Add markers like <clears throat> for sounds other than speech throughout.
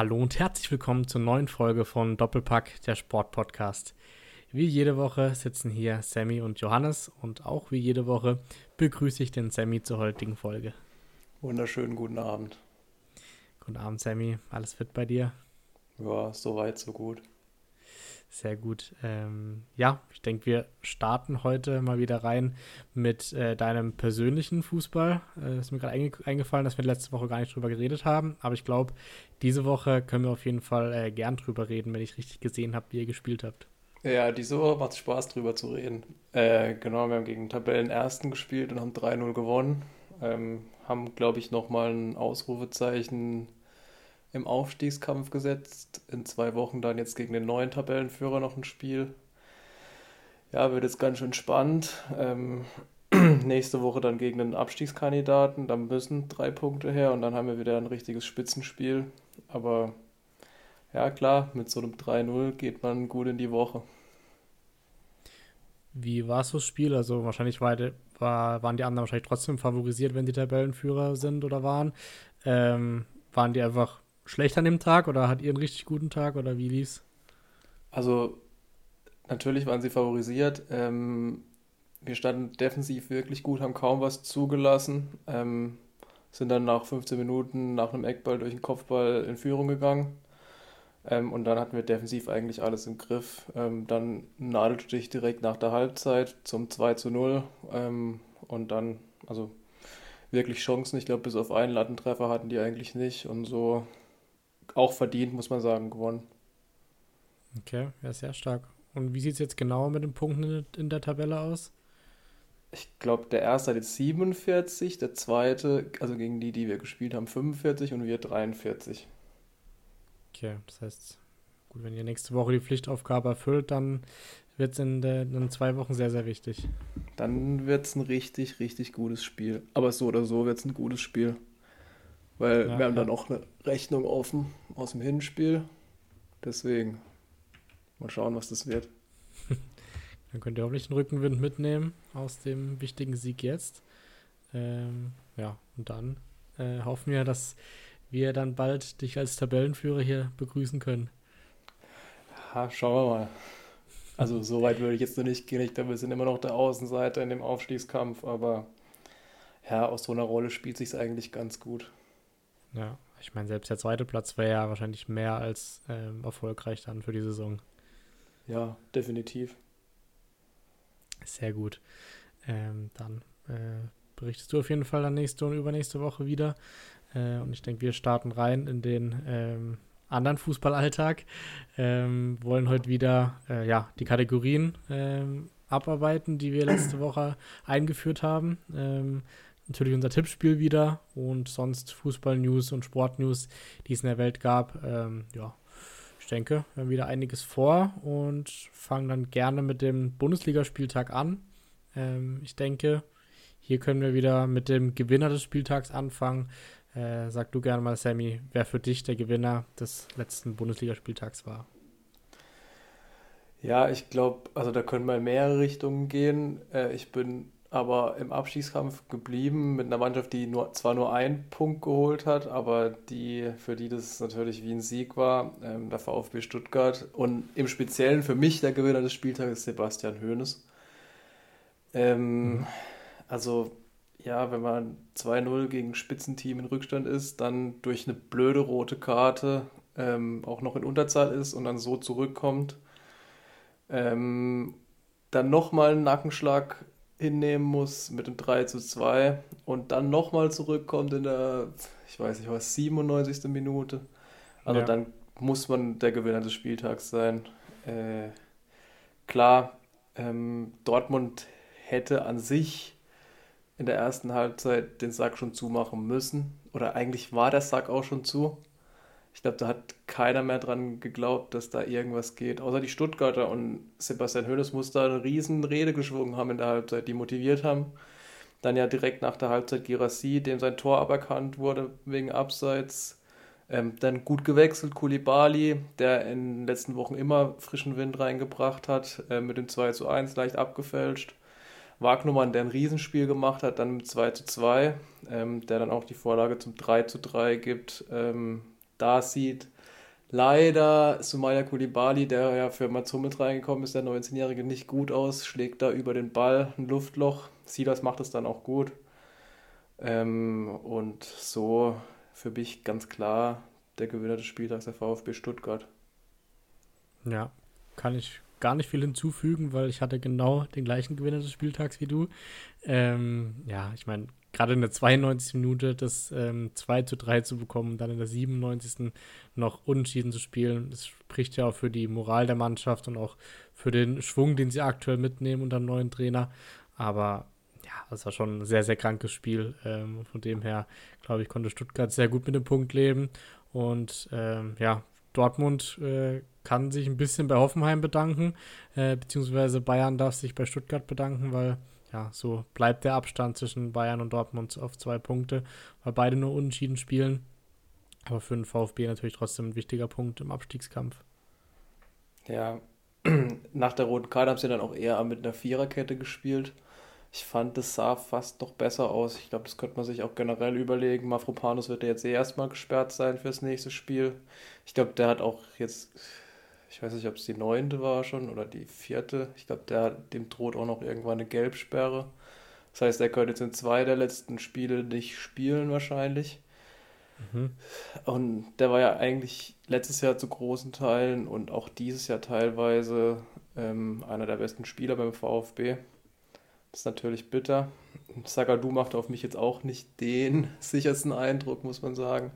Hallo und herzlich willkommen zur neuen Folge von Doppelpack, der Sportpodcast. Wie jede Woche sitzen hier Sammy und Johannes und auch wie jede Woche begrüße ich den Sammy zur heutigen Folge. Wunderschönen guten Abend. Guten Abend, Sammy. Alles fit bei dir? Ja, soweit, so gut. Sehr gut. Ähm, ja, ich denke, wir starten heute mal wieder rein mit äh, deinem persönlichen Fußball. Äh, ist mir gerade einge eingefallen, dass wir letzte Woche gar nicht drüber geredet haben. Aber ich glaube, diese Woche können wir auf jeden Fall äh, gern drüber reden, wenn ich richtig gesehen habe, wie ihr gespielt habt. Ja, diese Woche macht es Spaß, drüber zu reden. Äh, genau, wir haben gegen Tabellenersten gespielt und haben 3-0 gewonnen. Ähm, haben, glaube ich, nochmal ein Ausrufezeichen im Aufstiegskampf gesetzt. In zwei Wochen dann jetzt gegen den neuen Tabellenführer noch ein Spiel. Ja, wird jetzt ganz schön spannend. Ähm, <clears throat> nächste Woche dann gegen den Abstiegskandidaten. Da müssen drei Punkte her und dann haben wir wieder ein richtiges Spitzenspiel. Aber ja, klar, mit so einem 3-0 geht man gut in die Woche. Wie war es das Spiel? Also wahrscheinlich war, war, waren die anderen wahrscheinlich trotzdem favorisiert, wenn die Tabellenführer sind oder waren. Ähm, waren die einfach schlecht an dem Tag oder hat ihr einen richtig guten Tag oder wie lief's? Also natürlich waren sie favorisiert. Ähm, wir standen defensiv wirklich gut, haben kaum was zugelassen. Ähm, sind dann nach 15 Minuten nach einem Eckball durch den Kopfball in Führung gegangen. Ähm, und dann hatten wir defensiv eigentlich alles im Griff. Ähm, dann nadelte ich direkt nach der Halbzeit zum 2 zu 0. Ähm, und dann, also wirklich Chancen. Ich glaube, bis auf einen Lattentreffer hatten die eigentlich nicht. Und so auch verdient, muss man sagen, gewonnen. Okay, ja, sehr stark. Und wie sieht es jetzt genau mit den Punkten in der Tabelle aus? Ich glaube, der erste hat jetzt 47, der zweite, also gegen die, die wir gespielt haben, 45 und wir 43. Okay, das heißt, gut, wenn ihr nächste Woche die Pflichtaufgabe erfüllt, dann wird es in, in zwei Wochen sehr, sehr wichtig. Dann wird es ein richtig, richtig gutes Spiel. Aber so oder so wird es ein gutes Spiel. Weil ja, wir haben ja. dann auch eine Rechnung offen aus dem Hinspiel. Deswegen mal schauen, was das wird. Dann könnt ihr hoffentlich einen Rückenwind mitnehmen aus dem wichtigen Sieg jetzt. Ähm, ja, und dann äh, hoffen wir, dass wir dann bald dich als Tabellenführer hier begrüßen können. Ja, schauen wir mal. Also so weit würde ich jetzt noch nicht gehen. Ich glaube, wir sind immer noch der Außenseiter in dem Aufstiegskampf, aber ja, aus so einer Rolle spielt sich eigentlich ganz gut. Ja, ich meine, selbst der zweite Platz wäre ja wahrscheinlich mehr als ähm, erfolgreich dann für die Saison. Ja, definitiv. Sehr gut. Ähm, dann äh, berichtest du auf jeden Fall dann nächste und übernächste Woche wieder. Äh, und ich denke, wir starten rein in den ähm, anderen Fußballalltag. Ähm, wollen heute wieder äh, ja, die Kategorien ähm, abarbeiten, die wir letzte <clears throat> Woche eingeführt haben. Ähm, natürlich unser Tippspiel wieder und sonst Fußball-News und Sport-News, die es in der Welt gab. Ähm, ja, denke, wir haben wieder einiges vor und fangen dann gerne mit dem Bundesligaspieltag an. Ähm, ich denke, hier können wir wieder mit dem Gewinner des Spieltags anfangen. Äh, sag du gerne mal, Sammy, wer für dich der Gewinner des letzten Bundesligaspieltags war. Ja, ich glaube, also da können in mehrere Richtungen gehen. Äh, ich bin aber im Abstiegskampf geblieben mit einer Mannschaft, die nur, zwar nur einen Punkt geholt hat, aber die, für die das natürlich wie ein Sieg war, ähm, der VfB Stuttgart. Und im Speziellen für mich der Gewinner des Spieltags ist Sebastian Hoeneß. Ähm, mhm. Also, ja, wenn man 2-0 gegen Spitzenteam in Rückstand ist, dann durch eine blöde rote Karte ähm, auch noch in Unterzahl ist und dann so zurückkommt, ähm, dann nochmal einen Nackenschlag hinnehmen muss mit dem 3 zu 2 und dann nochmal zurückkommt in der, ich weiß nicht was, 97. Minute. Also ja. dann muss man der Gewinner des Spieltags sein. Äh, klar, ähm, Dortmund hätte an sich in der ersten Halbzeit den Sack schon zumachen müssen. Oder eigentlich war der Sack auch schon zu. Ich glaube, da hat keiner mehr dran geglaubt, dass da irgendwas geht. Außer die Stuttgarter und Sebastian Hoeneß muss da eine riesen Rede geschwungen haben in der Halbzeit, die motiviert haben. Dann ja direkt nach der Halbzeit Girassi, dem sein Tor aberkannt wurde wegen Abseits. Ähm, dann gut gewechselt, Kulibali, der in den letzten Wochen immer frischen Wind reingebracht hat, äh, mit dem 2 zu 1 leicht abgefälscht. Wagnumann, der ein Riesenspiel gemacht hat, dann mit 2 zu 2, ähm, der dann auch die Vorlage zum 3 zu 3 gibt. Ähm, da sieht. leider Sumaya Kulibali, der ja für Matzo mit reingekommen ist, der 19-Jährige, nicht gut aus, schlägt da über den Ball ein Luftloch. Silas macht es dann auch gut. Ähm, und so für mich ganz klar der Gewinner des Spieltags, der VfB Stuttgart. Ja, kann ich gar nicht viel hinzufügen, weil ich hatte genau den gleichen Gewinner des Spieltags wie du. Ähm, ja, ich meine, gerade in der 92. Minute das ähm, 2 zu 3 zu bekommen, dann in der 97. noch unentschieden zu spielen, das spricht ja auch für die Moral der Mannschaft und auch für den Schwung, den sie aktuell mitnehmen unter dem neuen Trainer. Aber ja, das war schon ein sehr, sehr krankes Spiel. Ähm, von dem her, glaube ich, konnte Stuttgart sehr gut mit dem Punkt leben. Und ähm, ja, Dortmund äh, kann sich ein bisschen bei Hoffenheim bedanken, äh, beziehungsweise Bayern darf sich bei Stuttgart bedanken, weil ja, so bleibt der Abstand zwischen Bayern und Dortmund auf zwei Punkte, weil beide nur unentschieden spielen. Aber für den VfB natürlich trotzdem ein wichtiger Punkt im Abstiegskampf. Ja, <clears throat> nach der roten Karte haben sie dann auch eher mit einer Viererkette gespielt. Ich fand, das sah fast noch besser aus. Ich glaube, das könnte man sich auch generell überlegen. Mafropanus wird ja jetzt eh erstmal gesperrt sein fürs nächste Spiel. Ich glaube, der hat auch jetzt, ich weiß nicht, ob es die neunte war schon oder die vierte. Ich glaube, der dem droht auch noch irgendwann eine Gelbsperre. Das heißt, er könnte jetzt in zwei der letzten Spiele nicht spielen wahrscheinlich. Mhm. Und der war ja eigentlich letztes Jahr zu großen Teilen und auch dieses Jahr teilweise ähm, einer der besten Spieler beim VfB. Das ist natürlich bitter. Sagadu macht auf mich jetzt auch nicht den <laughs> sichersten Eindruck, muss man sagen.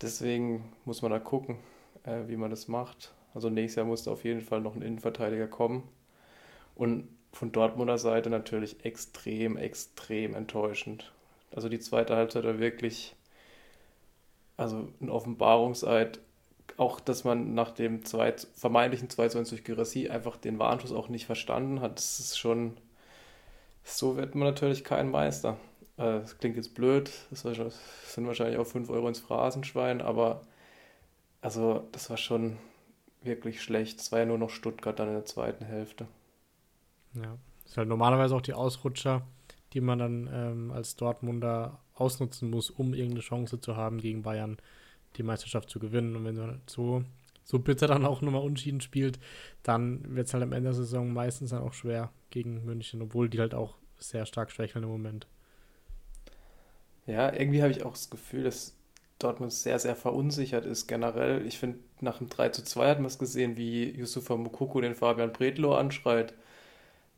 Deswegen muss man da gucken, äh, wie man das macht. Also nächstes Jahr muss da auf jeden Fall noch ein Innenverteidiger kommen. Und von Dortmunder Seite natürlich extrem, extrem enttäuschend. Also die zweite Halbzeit war wirklich, also ein Offenbarungseid. Auch, dass man nach dem zweit, vermeintlichen 2 1 durch Gerassi einfach den Warnschuss auch nicht verstanden hat. Das ist schon so wird man natürlich kein Meister. Äh, das klingt jetzt blöd, das sind wahrscheinlich auch 5 Euro ins Phrasenschwein, aber also das war schon wirklich schlecht. Es war ja nur noch Stuttgart dann in der zweiten Hälfte. Ja, das ist halt normalerweise auch die Ausrutscher, die man dann ähm, als Dortmunder ausnutzen muss, um irgendeine Chance zu haben, gegen Bayern die Meisterschaft zu gewinnen. Und wenn man so, so bitter dann auch nochmal unschieden spielt, dann wird es halt am Ende der Saison meistens dann auch schwer, gegen München, obwohl die halt auch sehr stark schwächeln im Moment. Ja, irgendwie habe ich auch das Gefühl, dass Dortmund sehr, sehr verunsichert ist generell. Ich finde, nach dem 3 zu 2 hat man es gesehen, wie Yusufa Mukoko den Fabian Bredlow anschreit.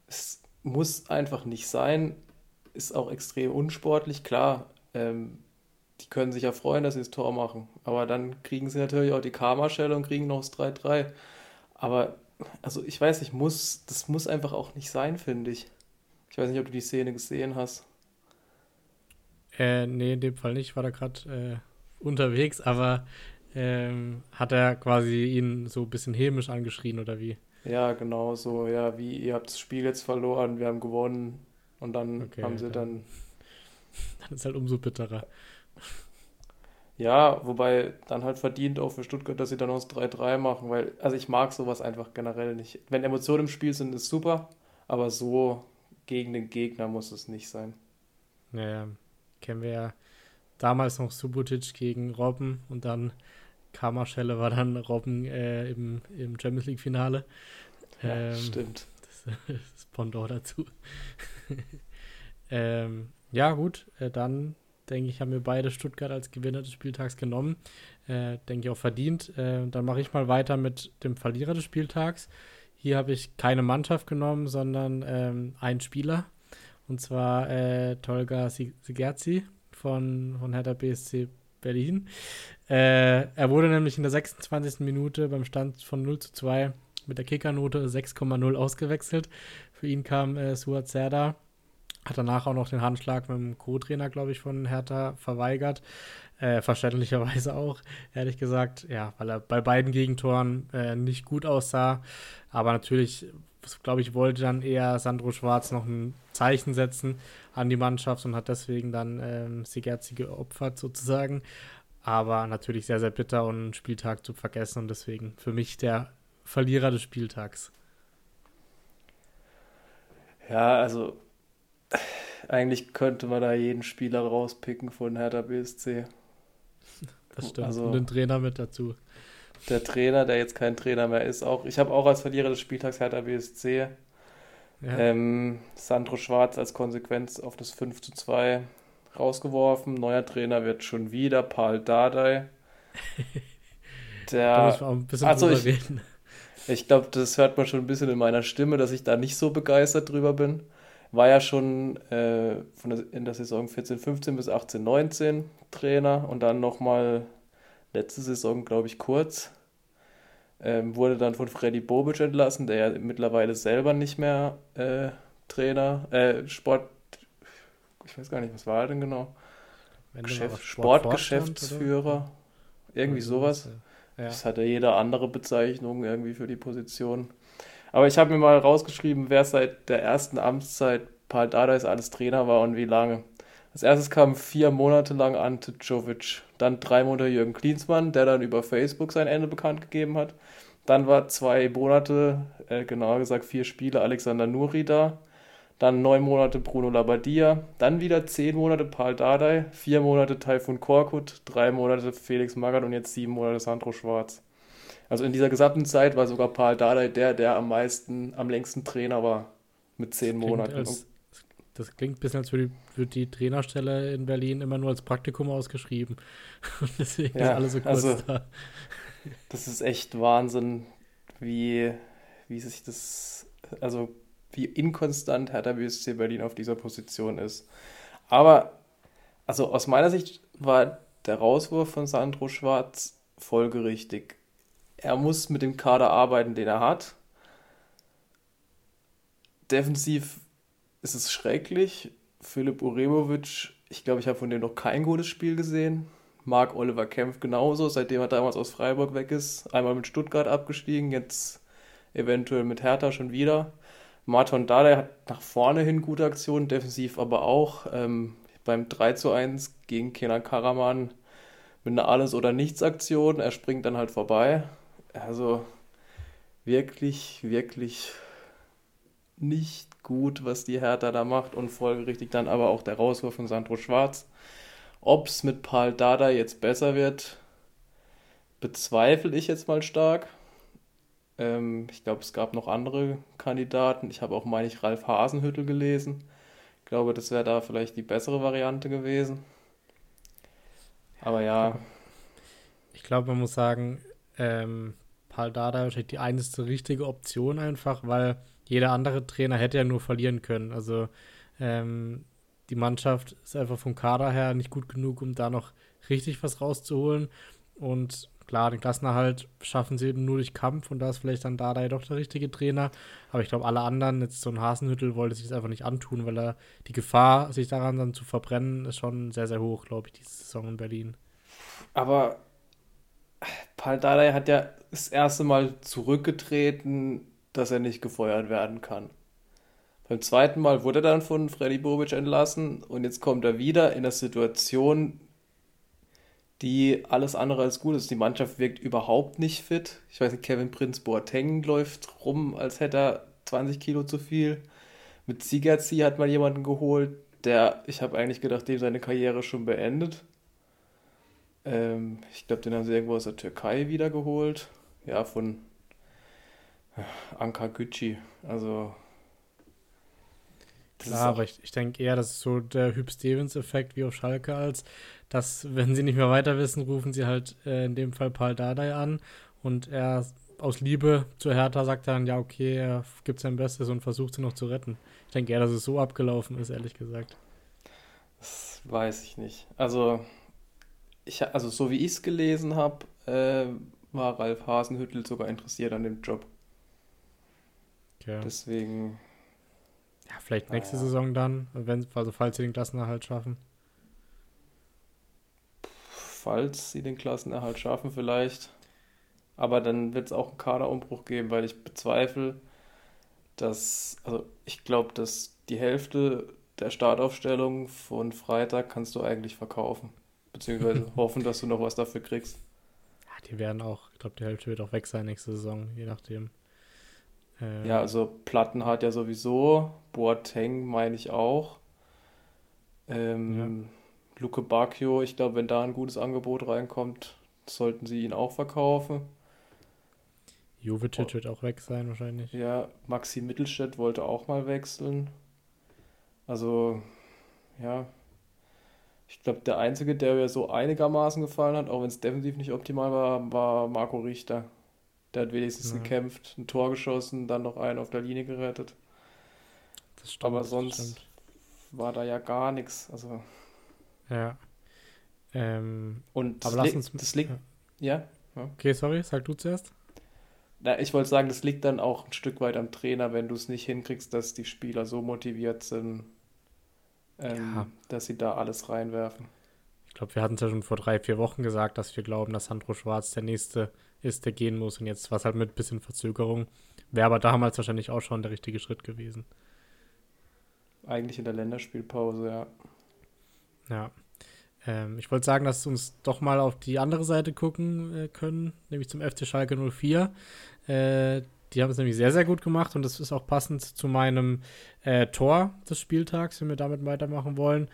Es muss einfach nicht sein. Ist auch extrem unsportlich. Klar, ähm, die können sich ja freuen, dass sie das Tor machen. Aber dann kriegen sie natürlich auch die Karma-Schelle und kriegen noch das 3-3. Aber also ich weiß nicht, muss, das muss einfach auch nicht sein, finde ich. Ich weiß nicht, ob du die Szene gesehen hast. Äh, nee, in dem Fall nicht. Ich war da gerade äh, unterwegs, aber ähm, hat er quasi ihn so ein bisschen hämisch angeschrien oder wie? Ja, genau so. Ja, wie ihr habt das Spiel jetzt verloren, wir haben gewonnen und dann okay, haben sie dann. <laughs> Dann ist halt umso bitterer. Ja, wobei dann halt verdient auch für Stuttgart, dass sie dann aus 3-3 machen, weil, also ich mag sowas einfach generell nicht. Wenn Emotionen im Spiel sind, ist super, aber so gegen den Gegner muss es nicht sein. Naja, kennen wir ja damals noch Subotic gegen Robben und dann Kammerschelle war dann Robben äh, im, im Champions League-Finale. Ja, ähm, stimmt. Das, <laughs> das Pendant dazu. <laughs> ähm, ja, gut, äh, dann denke ich, haben wir beide Stuttgart als Gewinner des Spieltags genommen. Äh, denke ich auch verdient. Äh, dann mache ich mal weiter mit dem Verlierer des Spieltags. Hier habe ich keine Mannschaft genommen, sondern ähm, einen Spieler. Und zwar äh, Tolga Sigerzi von, von Hertha BSC Berlin. Äh, er wurde nämlich in der 26. Minute beim Stand von 0 zu 2 mit der Kickernote 6,0 ausgewechselt. Für ihn kam äh, Suat Serdar hat danach auch noch den Handschlag mit dem Co-Trainer, glaube ich, von Hertha verweigert. Äh, verständlicherweise auch, ehrlich gesagt. Ja, weil er bei beiden Gegentoren äh, nicht gut aussah. Aber natürlich, glaube ich, wollte dann eher Sandro Schwarz noch ein Zeichen setzen an die Mannschaft und hat deswegen dann ähm, Sigerzi geopfert sozusagen. Aber natürlich sehr, sehr bitter und einen Spieltag zu vergessen und deswegen für mich der Verlierer des Spieltags. Ja, also eigentlich könnte man da jeden Spieler rauspicken von Hertha BSC. Das stimmt. Also, Und den Trainer mit dazu. Der Trainer, der jetzt kein Trainer mehr ist, auch. Ich habe auch als Verlierer des Spieltags Hertha BSC. Ja. Ähm, Sandro Schwarz als Konsequenz auf das 5 zu 2 rausgeworfen. Neuer Trainer wird schon wieder Paul Dardai. <laughs> Der, da muss man auch ein bisschen also ich, reden. Ich glaube, das hört man schon ein bisschen in meiner Stimme, dass ich da nicht so begeistert drüber bin. War ja schon äh, von der, in der Saison 14, 15 bis 18, 19 Trainer und dann nochmal letzte Saison, glaube ich, kurz. Ähm, wurde dann von Freddy Bobic entlassen, der ja mittlerweile selber nicht mehr äh, Trainer, äh, Sport, ich weiß gar nicht, was war er denn genau? Geschäft, Sportgeschäftsführer, irgendwie sowas. Ja. Das hat ja jede andere Bezeichnung irgendwie für die Position. Aber ich habe mir mal rausgeschrieben, wer seit der ersten Amtszeit Paul Dardais alles Trainer war und wie lange. Als erstes kam vier Monate lang Ante Jovic, dann drei Monate Jürgen Klinsmann, der dann über Facebook sein Ende bekannt gegeben hat. Dann war zwei Monate, äh, genauer gesagt vier Spiele, Alexander Nuri da. Dann neun Monate Bruno Labbadia. Dann wieder zehn Monate Paul Dardai. Vier Monate Taifun Korkut. Drei Monate Felix Magath und jetzt sieben Monate Sandro Schwarz. Also in dieser gesamten Zeit war sogar Paul Dardai der, der am meisten, am längsten Trainer war. Mit zehn Monaten. Als, das klingt ein bisschen, als würde die, die Trainerstelle in Berlin immer nur als Praktikum ausgeschrieben. <laughs> Und deswegen ja, ist alles so kurz also, da. Das ist echt Wahnsinn, wie, wie sich das, also wie inkonstant Hertha BSC Berlin auf dieser Position ist. Aber, also aus meiner Sicht war der Rauswurf von Sandro Schwarz folgerichtig. Er muss mit dem Kader arbeiten, den er hat. Defensiv ist es schrecklich. Philipp Uremovic, ich glaube, ich habe von dem noch kein gutes Spiel gesehen. Marc Oliver kämpft genauso, seitdem er damals aus Freiburg weg ist. Einmal mit Stuttgart abgestiegen, jetzt eventuell mit Hertha schon wieder. Martin Dardai hat nach vorne hin gute Aktionen, defensiv aber auch. Ähm, beim 3 zu 1 gegen Kenan Karaman mit einer Alles- oder Nichts-Aktion. Er springt dann halt vorbei. Also wirklich, wirklich nicht gut, was die Hertha da macht und folgerichtig dann aber auch der Rauswurf von Sandro Schwarz. Ob es mit Paul Dada jetzt besser wird, bezweifle ich jetzt mal stark. Ähm, ich glaube, es gab noch andere Kandidaten. Ich habe auch, meine ich, Ralf Hasenhüttel gelesen. Ich glaube, das wäre da vielleicht die bessere Variante gewesen. Aber ja. Ich glaube, man muss sagen, ähm, Paul Dada wahrscheinlich die einzige richtige Option einfach, weil jeder andere Trainer hätte ja nur verlieren können. Also ähm, die Mannschaft ist einfach vom Kader her nicht gut genug, um da noch richtig was rauszuholen. Und klar, den Klassenerhalt schaffen sie nur durch Kampf und da ist vielleicht dann Dada doch der richtige Trainer. Aber ich glaube, alle anderen, jetzt so ein Hasenhüttel, wollte sich das einfach nicht antun, weil er die Gefahr, sich daran dann zu verbrennen, ist schon sehr, sehr hoch, glaube ich, diese Saison in Berlin. Aber Paul Dardai hat ja das erste Mal zurückgetreten dass er nicht gefeuert werden kann. Beim zweiten Mal wurde er dann von Freddy Bobic entlassen und jetzt kommt er wieder in einer Situation, die alles andere als gut ist. Die Mannschaft wirkt überhaupt nicht fit. Ich weiß nicht, Kevin Prinz Boateng läuft rum, als hätte er 20 Kilo zu viel. Mit Sigerzi hat man jemanden geholt, der, ich habe eigentlich gedacht, dem seine Karriere schon beendet. Ähm, ich glaube, den haben sie irgendwo aus der Türkei wiedergeholt. Ja, von Anka Gücü, also. Klar, aber ich, ich denke eher, das ist so der Hüb Stevens-Effekt wie auf Schalke, als dass, wenn sie nicht mehr weiter wissen, rufen sie halt äh, in dem Fall Paul Dardai an und er aus Liebe zu Hertha sagt dann, ja, okay, er gibt sein Bestes und versucht sie noch zu retten. Ich denke eher, dass es so abgelaufen ist, ehrlich gesagt. Das weiß ich nicht. Also, ich, also so wie ich es gelesen habe, äh, war Ralf Hasenhüttel sogar interessiert an dem Job. Okay. Deswegen. Ja, vielleicht nächste ja. Saison dann, wenn, also falls sie den Klassenerhalt schaffen. Falls sie den Klassenerhalt schaffen, vielleicht. Aber dann wird es auch einen Kaderumbruch geben, weil ich bezweifle, dass, also ich glaube, dass die Hälfte der Startaufstellung von Freitag kannst du eigentlich verkaufen. Beziehungsweise <laughs> hoffen, dass du noch was dafür kriegst. Ja, die werden auch, ich glaube, die Hälfte wird auch weg sein nächste Saison, je nachdem. Ähm, ja, also Platten hat ja sowieso, Boateng meine ich auch. Ähm, ja. Luke Bacchio, ich glaube, wenn da ein gutes Angebot reinkommt, sollten sie ihn auch verkaufen. Jovetic oh. wird auch weg sein wahrscheinlich. Ja, Maxi Mittelstädt wollte auch mal wechseln. Also, ja. Ich glaube, der Einzige, der mir so einigermaßen gefallen hat, auch wenn es defensiv nicht optimal war, war Marco Richter. Der hat wenigstens ja. gekämpft, ein Tor geschossen, dann noch einen auf der Linie gerettet. Das stimmt, Aber sonst war da ja gar nichts. Also. Ja. Ähm, und aber lass uns. Das liegt. Ja. ja. Okay, sorry, sag du zuerst. Na, ich wollte sagen, das liegt dann auch ein Stück weit am Trainer, wenn du es nicht hinkriegst, dass die Spieler so motiviert sind, ähm, ja. dass sie da alles reinwerfen. Ich glaube, wir hatten es ja schon vor drei, vier Wochen gesagt, dass wir glauben, dass Sandro Schwarz der nächste ist, der gehen muss. Und jetzt war es halt mit ein bisschen Verzögerung. Wäre aber damals wahrscheinlich auch schon der richtige Schritt gewesen. Eigentlich in der Länderspielpause, ja. Ja. Ähm, ich wollte sagen, dass wir uns doch mal auf die andere Seite gucken äh, können, nämlich zum FC Schalke 04. Äh, die haben es nämlich sehr, sehr gut gemacht und das ist auch passend zu meinem äh, Tor des Spieltags, wenn wir damit weitermachen wollen.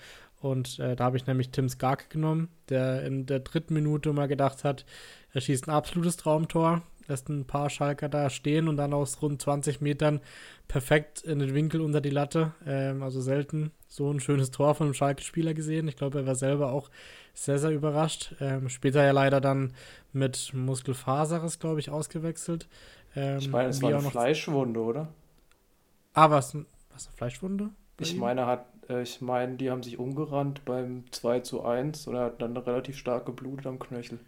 Und äh, da habe ich nämlich Tim Skarke genommen, der in der dritten Minute mal gedacht hat, er schießt ein absolutes Traumtor lässt ein paar Schalker da stehen und dann aus rund 20 Metern perfekt in den Winkel unter die Latte. Ähm, also selten so ein schönes Tor von einem Schalke-Spieler gesehen. Ich glaube, er war selber auch sehr, sehr überrascht. Ähm, später ja leider dann mit Muskelfaseres, glaube ich, ausgewechselt. Ähm, ich meine, es war eine Fleischwunde, oder? Ah, was, was eine Fleischwunde? Ich meine, hat, äh, ich meine, die haben sich umgerannt beim 2 zu 1 und er hat dann relativ stark geblutet am Knöchel.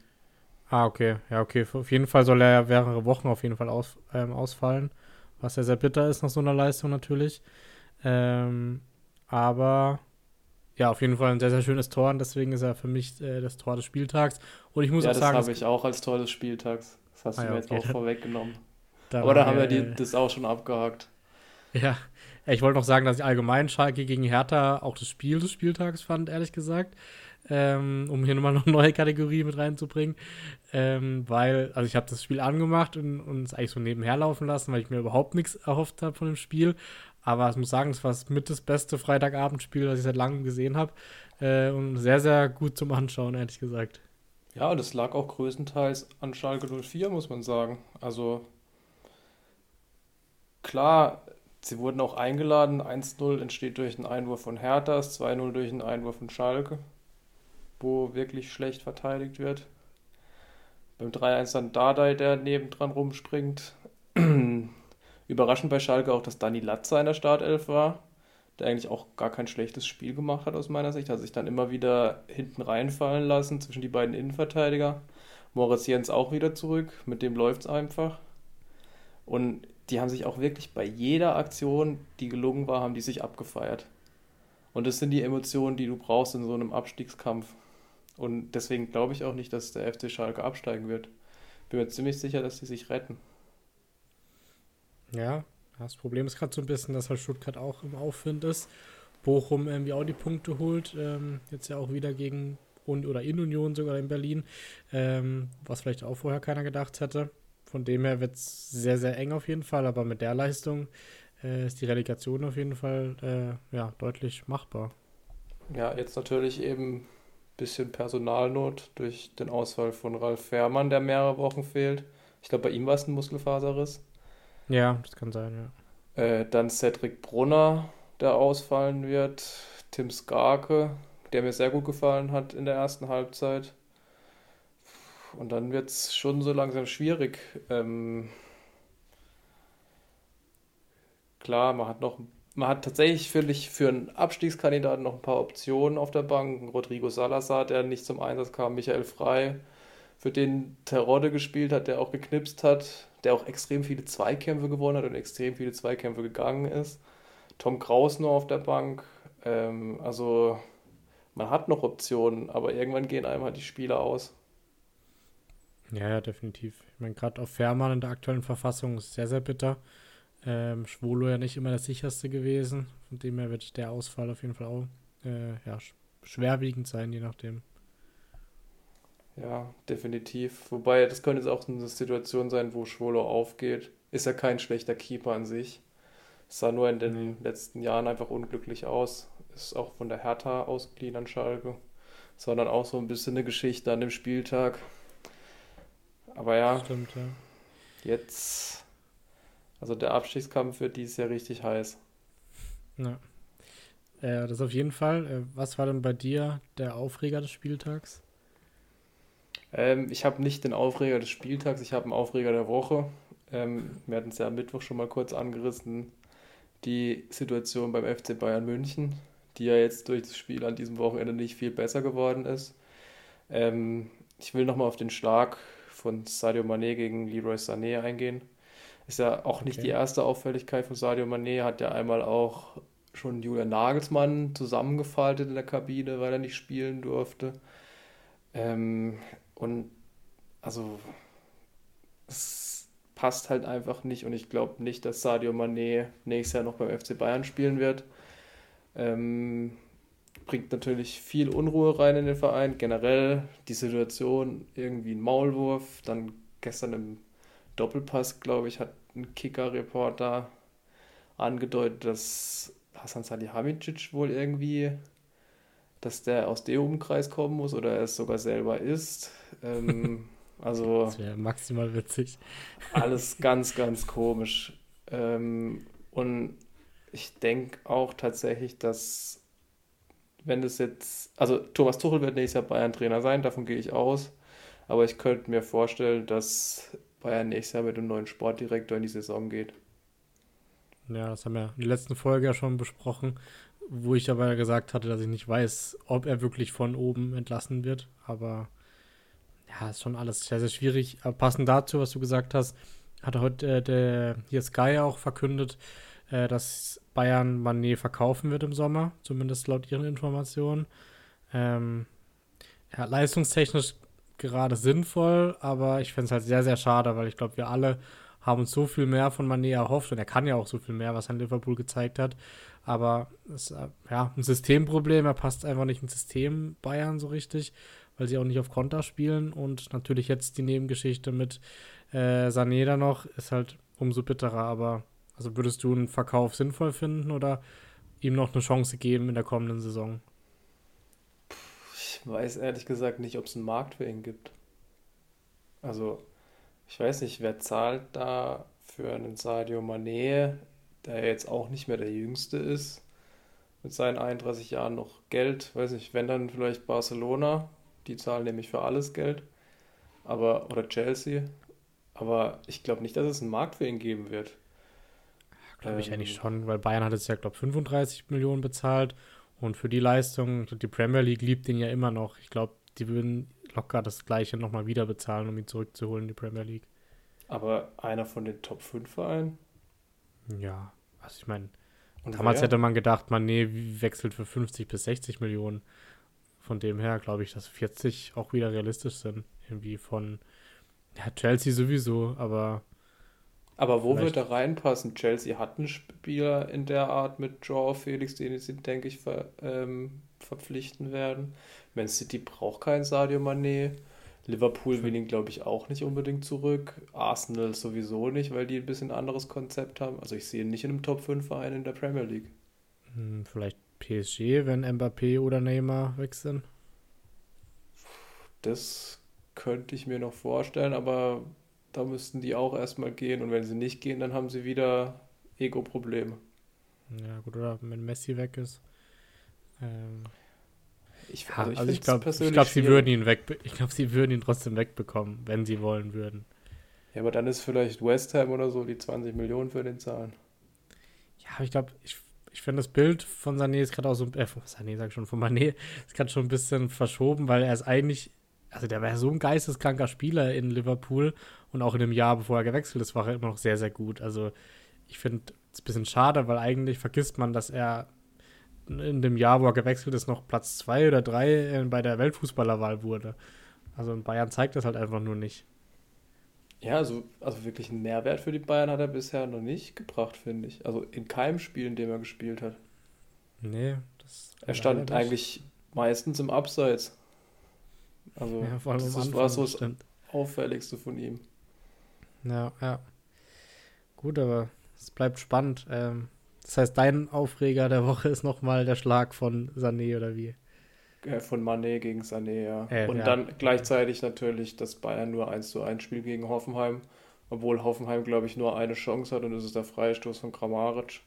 Ah, okay. Ja, okay. Auf jeden Fall soll er ja mehrere Wochen auf jeden Fall aus, ähm, ausfallen. Was ja sehr bitter ist nach so einer Leistung natürlich. Ähm, aber ja, auf jeden Fall ein sehr, sehr schönes Tor und deswegen ist er für mich äh, das Tor des Spieltags. Und ich muss ja, auch sagen. das habe ich auch als Tor des Spieltags. Das hast ah, du mir okay. jetzt auch vorweggenommen. Da aber da haben wir die, äh, das auch schon abgehakt. Ja, ich wollte noch sagen, dass ich allgemein Schalke gegen Hertha auch das Spiel des Spieltags fand, ehrlich gesagt ähm, um hier nochmal noch eine <laughs> neue Kategorie mit reinzubringen. Ähm, weil, also ich habe das Spiel angemacht und, und es eigentlich so nebenher laufen lassen, weil ich mir überhaupt nichts erhofft habe von dem Spiel. Aber ich muss sagen, es war mit das beste Freitagabendspiel, das ich seit langem gesehen habe. Äh, und sehr, sehr gut zum Anschauen, ehrlich gesagt. Ja, das lag auch größtenteils an Schalke 04, muss man sagen. Also klar, sie wurden auch eingeladen. 1-0 entsteht durch einen Einwurf von Herthas, 2-0 durch einen Einwurf von Schalke wo wirklich schlecht verteidigt wird. Beim 3-1 dann Dardai, der nebendran rumspringt. <clears throat> Überraschend bei Schalke auch, dass Dani Latza in der Startelf war, der eigentlich auch gar kein schlechtes Spiel gemacht hat aus meiner Sicht. Hat sich dann immer wieder hinten reinfallen lassen zwischen die beiden Innenverteidiger. Moritz Jens auch wieder zurück, mit dem läuft es einfach. Und die haben sich auch wirklich bei jeder Aktion, die gelungen war, haben die sich abgefeiert. Und das sind die Emotionen, die du brauchst in so einem Abstiegskampf. Und deswegen glaube ich auch nicht, dass der FC Schalke absteigen wird. Bin mir ziemlich sicher, dass sie sich retten. Ja, das Problem ist gerade so ein bisschen, dass halt Stuttgart auch im Aufwind ist. Bochum irgendwie auch die Punkte holt. Ähm, jetzt ja auch wieder gegen und oder in Union sogar in Berlin, ähm, was vielleicht auch vorher keiner gedacht hätte. Von dem her wird es sehr, sehr eng auf jeden Fall, aber mit der Leistung äh, ist die Relegation auf jeden Fall äh, ja, deutlich machbar. Ja, jetzt natürlich eben bisschen Personalnot durch den Ausfall von Ralf Fährmann, der mehrere Wochen fehlt. Ich glaube, bei ihm war es ein Muskelfaserriss. Ja, das kann sein, ja. Äh, dann Cedric Brunner, der ausfallen wird. Tim Skarke, der mir sehr gut gefallen hat in der ersten Halbzeit. Und dann wird es schon so langsam schwierig. Ähm, klar, man hat noch man hat tatsächlich, ich, für einen Abstiegskandidaten noch ein paar Optionen auf der Bank. Rodrigo Salazar, der nicht zum Einsatz kam, Michael Frei, für den Terodde gespielt hat, der auch geknipst hat, der auch extrem viele Zweikämpfe gewonnen hat und extrem viele Zweikämpfe gegangen ist. Tom Kraus nur auf der Bank. Ähm, also man hat noch Optionen, aber irgendwann gehen einmal die Spieler aus. Ja, ja, definitiv. Ich meine, gerade auf Fährmann in der aktuellen Verfassung ist sehr, sehr bitter. Ähm, Schwolo ja nicht immer das sicherste gewesen. Von dem her wird der Ausfall auf jeden Fall auch äh, ja, schwerwiegend sein, je nachdem. Ja, definitiv. Wobei, das könnte jetzt auch eine Situation sein, wo Schwolo aufgeht. Ist ja kein schlechter Keeper an sich. Sah nur in den mhm. letzten Jahren einfach unglücklich aus. Ist auch von der Hertha ausgeliehen an Schalke. Sondern auch so ein bisschen eine Geschichte an dem Spieltag. Aber ja. Stimmt, ja. jetzt, also der Abstiegskampf wird dieses Jahr richtig heiß. Ja. Äh, das auf jeden Fall. Äh, was war denn bei dir der Aufreger des Spieltags? Ähm, ich habe nicht den Aufreger des Spieltags, ich habe einen Aufreger der Woche. Ähm, wir hatten es ja am Mittwoch schon mal kurz angerissen. Die Situation beim FC Bayern München, die ja jetzt durch das Spiel an diesem Wochenende nicht viel besser geworden ist. Ähm, ich will nochmal auf den Schlag von Sadio Mané gegen Leroy Sané eingehen. Ist ja auch nicht okay. die erste Auffälligkeit von Sadio Mané, hat ja einmal auch schon Julian Nagelsmann zusammengefaltet in der Kabine, weil er nicht spielen durfte. Ähm, und also es passt halt einfach nicht und ich glaube nicht, dass Sadio Mané nächstes Jahr noch beim FC Bayern spielen wird. Ähm, bringt natürlich viel Unruhe rein in den Verein. Generell die Situation, irgendwie ein Maulwurf. Dann gestern im Doppelpass, glaube ich, hat ein Kicker-Reporter angedeutet, dass Hasan Salihamidzic wohl irgendwie, dass der aus dem Umkreis kommen muss oder er es sogar selber ist. Ähm, <laughs> also. Das wäre maximal witzig. Alles <laughs> ganz, ganz komisch. Ähm, und ich denke auch tatsächlich, dass wenn das jetzt, also Thomas Tuchel wird nächstes Jahr Bayern-Trainer sein, davon gehe ich aus. Aber ich könnte mir vorstellen, dass Bayern nächstes Jahr mit einem neuen Sportdirektor in die Saison geht. Ja, das haben wir in der letzten Folge ja schon besprochen, wo ich aber gesagt hatte, dass ich nicht weiß, ob er wirklich von oben entlassen wird. Aber ja, ist schon alles sehr, sehr schwierig. Aber passend dazu, was du gesagt hast, hat heute äh, der hier Sky auch verkündet, äh, dass Bayern Manet verkaufen wird im Sommer, zumindest laut ihren Informationen. Ähm, ja, leistungstechnisch gerade sinnvoll, aber ich finde es halt sehr, sehr schade, weil ich glaube, wir alle haben uns so viel mehr von Manet erhofft und er kann ja auch so viel mehr, was er in Liverpool gezeigt hat. Aber es ist ja ein Systemproblem, er passt einfach nicht ins System Bayern so richtig, weil sie auch nicht auf Konter spielen und natürlich jetzt die Nebengeschichte mit äh, Sané da noch ist halt umso bitterer, aber also würdest du einen Verkauf sinnvoll finden oder ihm noch eine Chance geben in der kommenden Saison? Ich weiß ehrlich gesagt nicht, ob es einen Markt für ihn gibt. Also, ich weiß nicht, wer zahlt da für einen Sadio Mané, der jetzt auch nicht mehr der Jüngste ist, mit seinen 31 Jahren noch Geld. Weiß nicht, wenn dann vielleicht Barcelona, die zahlen nämlich für alles Geld, aber oder Chelsea. Aber ich glaube nicht, dass es einen Markt für ihn geben wird. Glaube ich ähm, eigentlich schon, weil Bayern hat jetzt ja, glaube ich, 35 Millionen bezahlt und für die Leistung, die Premier League liebt ihn ja immer noch. Ich glaube, die würden locker das gleiche nochmal wieder bezahlen, um ihn zurückzuholen in die Premier League. Aber einer von den Top 5 Vereinen? Ja, also ich meine, damals hätte man gedacht, man nee, wechselt für 50 bis 60 Millionen. Von dem her glaube ich, dass 40 auch wieder realistisch sind. Irgendwie von ja, Chelsea sowieso, aber aber wo Vielleicht. wird er reinpassen? Chelsea hat einen Spieler in der Art mit Joao Felix, den sie, denke ich, ver, ähm, verpflichten werden. Man City braucht keinen Sadio Mané. Liverpool will ihn, glaube ich, auch nicht unbedingt zurück. Arsenal sowieso nicht, weil die ein bisschen anderes Konzept haben. Also ich sehe ihn nicht in einem Top 5 Verein in der Premier League. Hm, vielleicht PSG, wenn Mbappé oder Neymar wechseln. Das könnte ich mir noch vorstellen, aber da müssten die auch erstmal gehen. Und wenn sie nicht gehen, dann haben sie wieder Ego-Probleme. Ja, gut, oder wenn Messi weg ist. Ähm, ich, also ich, also ich glaube, glaub, sie würden ihn weg, ich glaube, sie würden ihn trotzdem wegbekommen, wenn sie wollen würden. Ja, aber dann ist vielleicht West Ham oder so die 20 Millionen für den zahlen. Ja, ich glaube, ich, ich finde das Bild von Sané ist gerade auch so, äh, von Sané sag ich schon, von Mané ist gerade schon ein bisschen verschoben, weil er ist eigentlich, also der war so ein geisteskranker Spieler in Liverpool und auch in dem Jahr, bevor er gewechselt ist, war er immer noch sehr, sehr gut. Also ich finde es ein bisschen schade, weil eigentlich vergisst man, dass er in dem Jahr, wo er gewechselt ist, noch Platz zwei oder drei bei der Weltfußballerwahl wurde. Also in Bayern zeigt das halt einfach nur nicht. Ja, also, also wirklich einen Mehrwert für die Bayern hat er bisher noch nicht gebracht, finde ich. Also in keinem Spiel, in dem er gespielt hat. Nee, das. Er stand eigentlich meistens im Abseits. Also ja, vor allem das war so das Auffälligste von ihm. Ja, ja. Gut, aber es bleibt spannend. Ähm, das heißt, dein Aufreger der Woche ist nochmal der Schlag von Sané oder wie? von Mané gegen Sané, ja. Äh, und ja. dann gleichzeitig natürlich das Bayern nur 1 zu 1 Spiel gegen Hoffenheim, Obwohl Hoffenheim, glaube ich, nur eine Chance hat und das ist der Freistoß von Kramaric.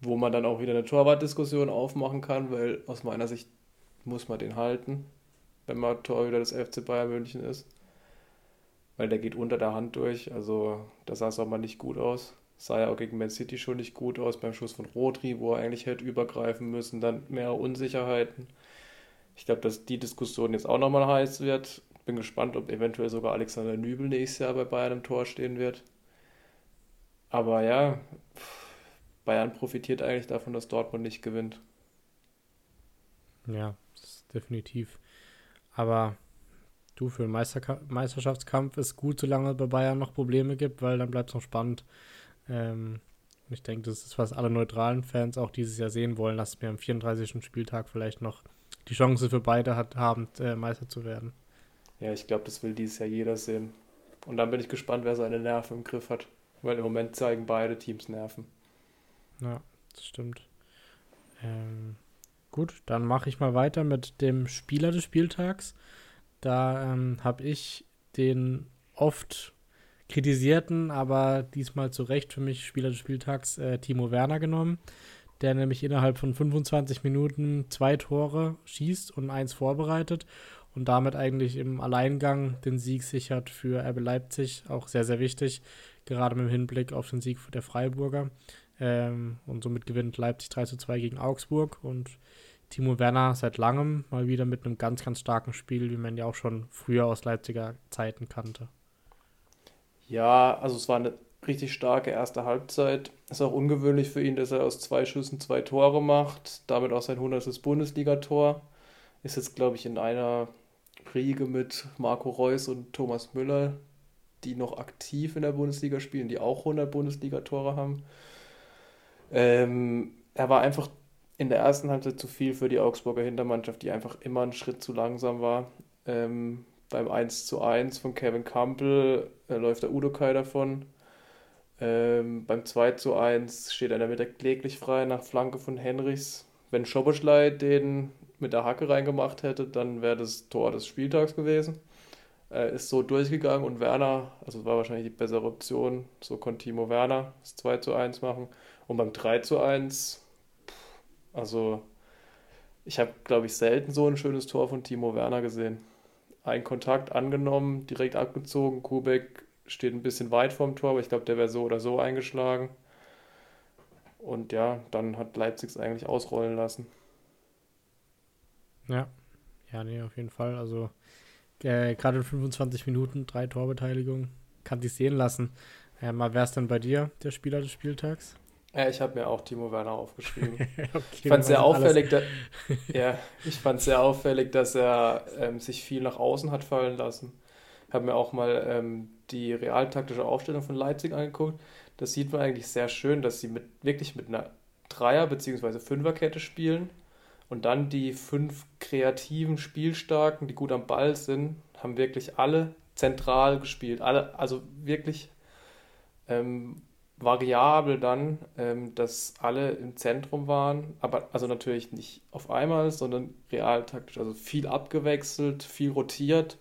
Wo man dann auch wieder eine Torwartdiskussion aufmachen kann, weil aus meiner Sicht muss man den halten, wenn man Torhüter des FC Bayern München ist. Weil der geht unter der Hand durch, also das sah es auch mal nicht gut aus. Sah ja auch gegen Man City schon nicht gut aus beim Schuss von Rodri, wo er eigentlich hätte übergreifen müssen, dann mehr Unsicherheiten. Ich glaube, dass die Diskussion jetzt auch nochmal heiß wird. Bin gespannt, ob eventuell sogar Alexander Nübel nächstes Jahr bei Bayern im Tor stehen wird. Aber ja, Bayern profitiert eigentlich davon, dass Dortmund nicht gewinnt. Ja, definitiv. Aber du, für den Meister Meisterschaftskampf ist gut, solange es bei Bayern noch Probleme gibt, weil dann bleibt es noch spannend. Ähm, ich denke, das ist, was alle neutralen Fans auch dieses Jahr sehen wollen, dass wir am 34. Spieltag vielleicht noch die Chance für beide hat, haben, äh, Meister zu werden. Ja, ich glaube, das will dieses Jahr jeder sehen. Und dann bin ich gespannt, wer seine Nerven im Griff hat. Weil im Moment zeigen beide Teams Nerven. Ja, das stimmt. Ähm, gut, dann mache ich mal weiter mit dem Spieler des Spieltags. Da ähm, habe ich den oft kritisierten, aber diesmal zu Recht für mich Spieler des Spieltags äh, Timo Werner genommen der nämlich innerhalb von 25 Minuten zwei Tore schießt und eins vorbereitet und damit eigentlich im Alleingang den Sieg sichert für RB Leipzig. Auch sehr, sehr wichtig, gerade mit dem Hinblick auf den Sieg der Freiburger. Ähm, und somit gewinnt Leipzig 3 zu 2 gegen Augsburg und Timo Werner seit langem mal wieder mit einem ganz, ganz starken Spiel, wie man ja auch schon früher aus Leipziger Zeiten kannte. Ja, also es war eine richtig starke erste Halbzeit. Ist auch ungewöhnlich für ihn, dass er aus zwei Schüssen zwei Tore macht. Damit auch sein 100. Bundesligator. Ist jetzt, glaube ich, in einer Riege mit Marco Reus und Thomas Müller, die noch aktiv in der Bundesliga spielen, die auch 100 Bundesligatore haben. Ähm, er war einfach in der ersten Halbzeit zu viel für die Augsburger Hintermannschaft, die einfach immer einen Schritt zu langsam war. Ähm, beim 1 zu 1 von Kevin Campbell äh, läuft der Udokai davon. Ähm, beim 2 zu 1 steht er in der kläglich frei nach Flanke von Henrichs. Wenn Schoboschlei den mit der Hacke reingemacht hätte, dann wäre das Tor des Spieltags gewesen. Er ist so durchgegangen und Werner, also war wahrscheinlich die bessere Option, so konnte Timo Werner das 2 zu 1 machen. Und beim 3 zu 1, also ich habe, glaube ich, selten so ein schönes Tor von Timo Werner gesehen. Ein Kontakt angenommen, direkt abgezogen, Kubek steht ein bisschen weit vorm Tor, aber ich glaube, der wäre so oder so eingeschlagen. Und ja, dann hat Leipzig es eigentlich ausrollen lassen. Ja, ja, nee, auf jeden Fall. Also äh, gerade in 25 Minuten, drei Torbeteiligungen, kann dich sehen lassen. Äh, mal, wer ist denn bei dir der Spieler des Spieltags? Ja, ich habe mir auch Timo Werner aufgeschrieben. <laughs> okay, ich fand es sehr auffällig, da, <laughs> ja, ich fand sehr auffällig, dass er ähm, sich viel nach außen hat fallen lassen. Ich habe mir auch mal ähm, die realtaktische Aufstellung von Leipzig angeguckt. Das sieht man eigentlich sehr schön, dass sie mit, wirklich mit einer Dreier- bzw. Fünferkette spielen und dann die fünf kreativen, spielstarken, die gut am Ball sind, haben wirklich alle zentral gespielt. Alle, also wirklich ähm, variabel dann, ähm, dass alle im Zentrum waren, aber also natürlich nicht auf einmal, sondern realtaktisch, also viel abgewechselt, viel rotiert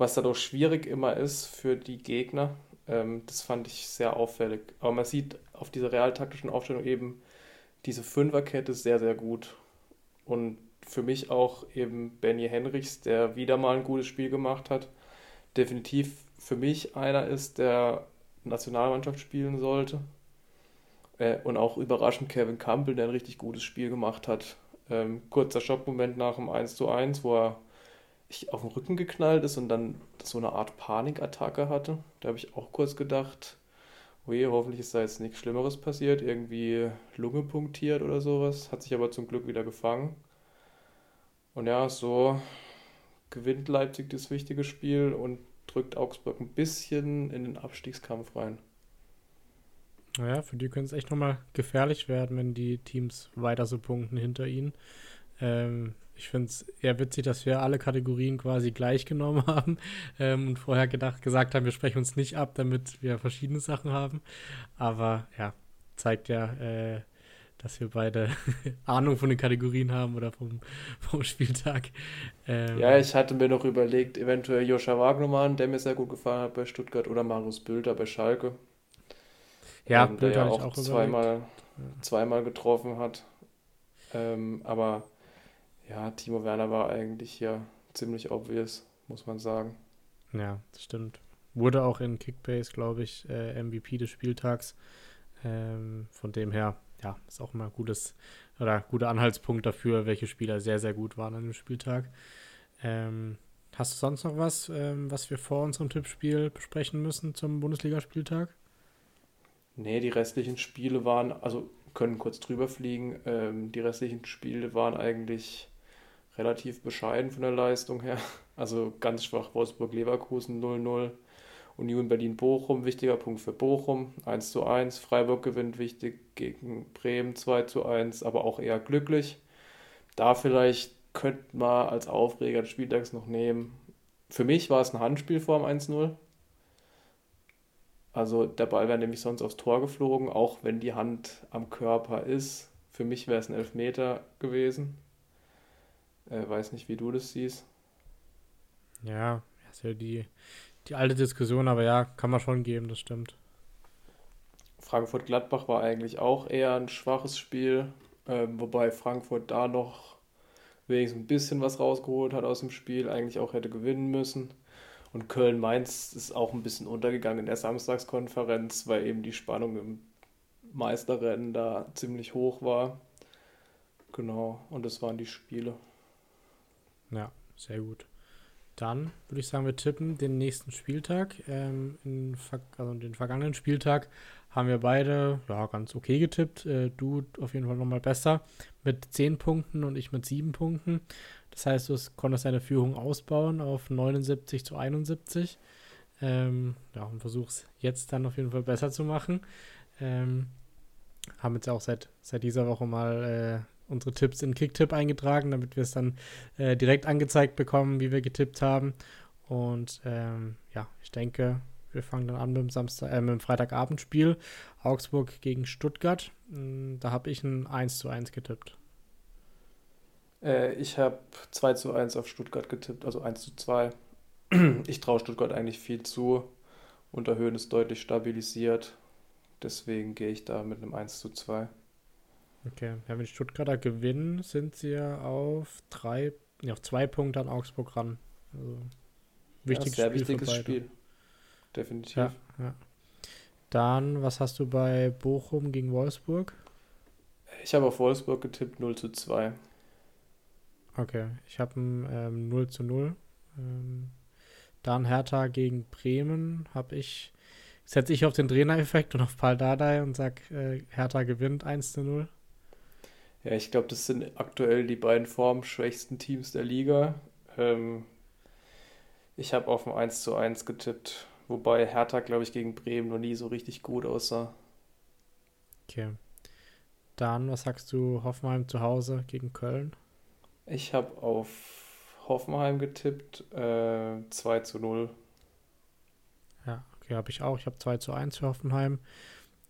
was dadurch schwierig immer ist für die Gegner. Ähm, das fand ich sehr auffällig. Aber man sieht auf dieser realtaktischen Aufstellung eben diese Fünferkette sehr, sehr gut. Und für mich auch eben Benny Henrichs, der wieder mal ein gutes Spiel gemacht hat. Definitiv für mich einer ist, der Nationalmannschaft spielen sollte. Äh, und auch überraschend Kevin Campbell, der ein richtig gutes Spiel gemacht hat. Ähm, kurzer Schockmoment nach dem 1:1, wo er auf den Rücken geknallt ist und dann so eine Art Panikattacke hatte. Da habe ich auch kurz gedacht, oje, hoffentlich ist da jetzt nichts Schlimmeres passiert, irgendwie Lunge punktiert oder sowas. Hat sich aber zum Glück wieder gefangen. Und ja, so gewinnt Leipzig das wichtige Spiel und drückt Augsburg ein bisschen in den Abstiegskampf rein. Naja, für die könnte es echt nochmal gefährlich werden, wenn die Teams weiter so punkten hinter ihnen. Ähm, ich finde es eher witzig, dass wir alle Kategorien quasi gleich genommen <laughs> haben ähm, und vorher gedacht, gesagt haben, wir sprechen uns nicht ab, damit wir verschiedene Sachen haben. Aber ja, zeigt ja, äh, dass wir beide <laughs> Ahnung von den Kategorien haben oder vom, <laughs> vom Spieltag. Ähm, ja, ich hatte mir noch überlegt, eventuell Joscha Wagnermann, der mir sehr gut gefallen hat bei Stuttgart, oder Marius Bülter bei Schalke. Ja, ähm, der ja auch, auch zweimal, zweimal getroffen hat. Ähm, aber ja, Timo Werner war eigentlich hier ziemlich obvious, muss man sagen. Ja, das stimmt. Wurde auch in Kickbase, glaube ich, äh, MVP des Spieltags. Ähm, von dem her, ja, ist auch immer ein gutes oder guter Anhaltspunkt dafür, welche Spieler sehr, sehr gut waren an dem Spieltag. Ähm, hast du sonst noch was, ähm, was wir vor unserem Tippspiel besprechen müssen zum Bundesligaspieltag? Nee, die restlichen Spiele waren, also können kurz drüber fliegen. Ähm, die restlichen Spiele waren eigentlich relativ bescheiden von der Leistung her. Also ganz schwach Wolfsburg-Leverkusen 0-0. Union Berlin-Bochum, wichtiger Punkt für Bochum, 1 zu 1. Freiburg gewinnt wichtig gegen Bremen 2 zu 1, aber auch eher glücklich. Da vielleicht könnte man als Aufreger des Spieltags noch nehmen. Für mich war es ein Handspiel vor dem 1-0. Also der Ball wäre nämlich sonst aufs Tor geflogen, auch wenn die Hand am Körper ist. Für mich wäre es ein Elfmeter gewesen. Äh, weiß nicht, wie du das siehst. Ja, ist ja die, die alte Diskussion, aber ja, kann man schon geben, das stimmt. Frankfurt-Gladbach war eigentlich auch eher ein schwaches Spiel, äh, wobei Frankfurt da noch wenigstens ein bisschen was rausgeholt hat aus dem Spiel, eigentlich auch hätte gewinnen müssen. Und Köln-Mainz ist auch ein bisschen untergegangen in der Samstagskonferenz, weil eben die Spannung im Meisterrennen da ziemlich hoch war. Genau, und das waren die Spiele. Ja, sehr gut. Dann würde ich sagen, wir tippen den nächsten Spieltag. Ähm, in, also den vergangenen Spieltag haben wir beide ja, ganz okay getippt. Äh, du auf jeden Fall nochmal besser mit 10 Punkten und ich mit 7 Punkten. Das heißt, du konntest deine Führung ausbauen auf 79 zu 71. Ähm, ja, und versuchst jetzt dann auf jeden Fall besser zu machen. Ähm, haben jetzt auch seit, seit dieser Woche mal äh, unsere Tipps in Kicktipp eingetragen, damit wir es dann äh, direkt angezeigt bekommen, wie wir getippt haben. Und ähm, ja, ich denke, wir fangen dann an mit dem, Samstag, äh, mit dem Freitagabendspiel. Augsburg gegen Stuttgart. Hm, da habe ich ein 1 zu 1 getippt. Äh, ich habe 2 zu 1 auf Stuttgart getippt, also 1 zu 2. Ich traue Stuttgart eigentlich viel zu. Unter Höhen ist deutlich stabilisiert. Deswegen gehe ich da mit einem 1 zu 2. Okay, ja, wenn die Stuttgarter gewinnen, sind sie ja auf drei, ja, auf zwei Punkte an Augsburg ran. Also wichtiges ja, sehr Spiel wichtiges Spiel. Definitiv. Ja, ja. Dann, was hast du bei Bochum gegen Wolfsburg? Ich habe auf Wolfsburg getippt 0 zu 2. Okay, ich habe ein ähm, 0 zu 0. Ähm, dann Hertha gegen Bremen habe ich, setze ich auf den Trainereffekt und auf Paul Dardai und sage, äh, Hertha gewinnt 1 zu 0. Ja, ich glaube, das sind aktuell die beiden formschwächsten Teams der Liga. Ähm, ich habe auf ein 1 zu 1 getippt, wobei Hertha, glaube ich, gegen Bremen noch nie so richtig gut aussah. Okay. Dann, was sagst du, Hoffenheim zu Hause gegen Köln? Ich habe auf Hoffenheim getippt, äh, 2 zu 0. Ja, okay, habe ich auch. Ich habe 2 zu 1 für Hoffenheim.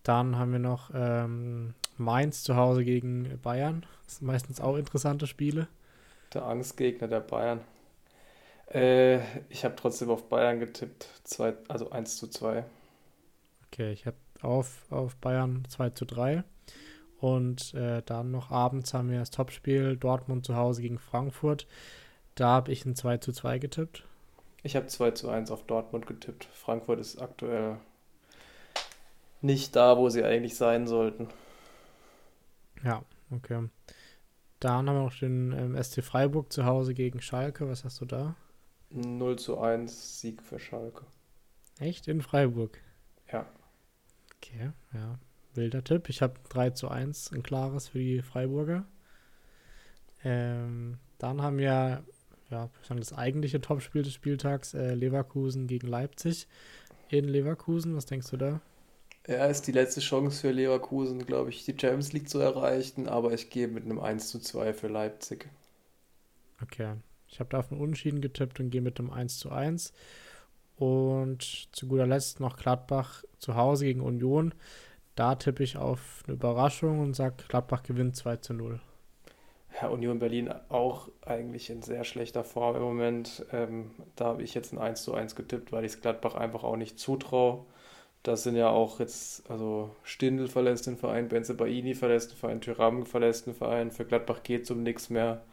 Dann haben wir noch ähm, Mainz zu Hause gegen Bayern. Das sind meistens auch interessante Spiele. Der Angstgegner der Bayern. Äh, ich habe trotzdem auf Bayern getippt. Zwei, also 1 zu 2. Okay, ich habe auf, auf Bayern 2 zu 3. Und äh, dann noch abends haben wir das Topspiel Dortmund zu Hause gegen Frankfurt. Da habe ich ein 2 zu 2 getippt. Ich habe 2 zu 1 auf Dortmund getippt. Frankfurt ist aktuell nicht da, wo sie eigentlich sein sollten. Ja, okay. Dann haben wir noch den ähm, SC Freiburg zu Hause gegen Schalke. Was hast du da? 0 zu 1 Sieg für Schalke. Echt? In Freiburg? Ja. Okay, ja. Wilder Tipp. Ich habe 3 zu 1, ein klares für die Freiburger. Ähm, dann haben wir ja, das eigentliche Topspiel des Spieltags, äh, Leverkusen gegen Leipzig. In Leverkusen, was denkst du da? Ja, ist die letzte Chance für Leverkusen, glaube ich, die Champions League zu erreichen, aber ich gehe mit einem 1 zu 2 für Leipzig. Okay. Ich habe da auf einen Unentschieden getippt und gehe mit einem 1 zu 1. Und zu guter Letzt noch Gladbach zu Hause gegen Union. da tippe ich auf eine Überraschung und sage, Gladbach gewinnt 2 zu 0. Ja, Union Berlin auch eigentlich in sehr schlechter Form im Moment. Ähm, da habe ich jetzt ein 1 zu 1 getippt, weil ich es Gladbach einfach auch nicht zutraue. Das sind ja auch jetzt, also Stindl verlässt den Verein, Benze Baini verlässt den Verein, Tyram verlässt den Verein. Für Gladbach geht es um nichts mehr.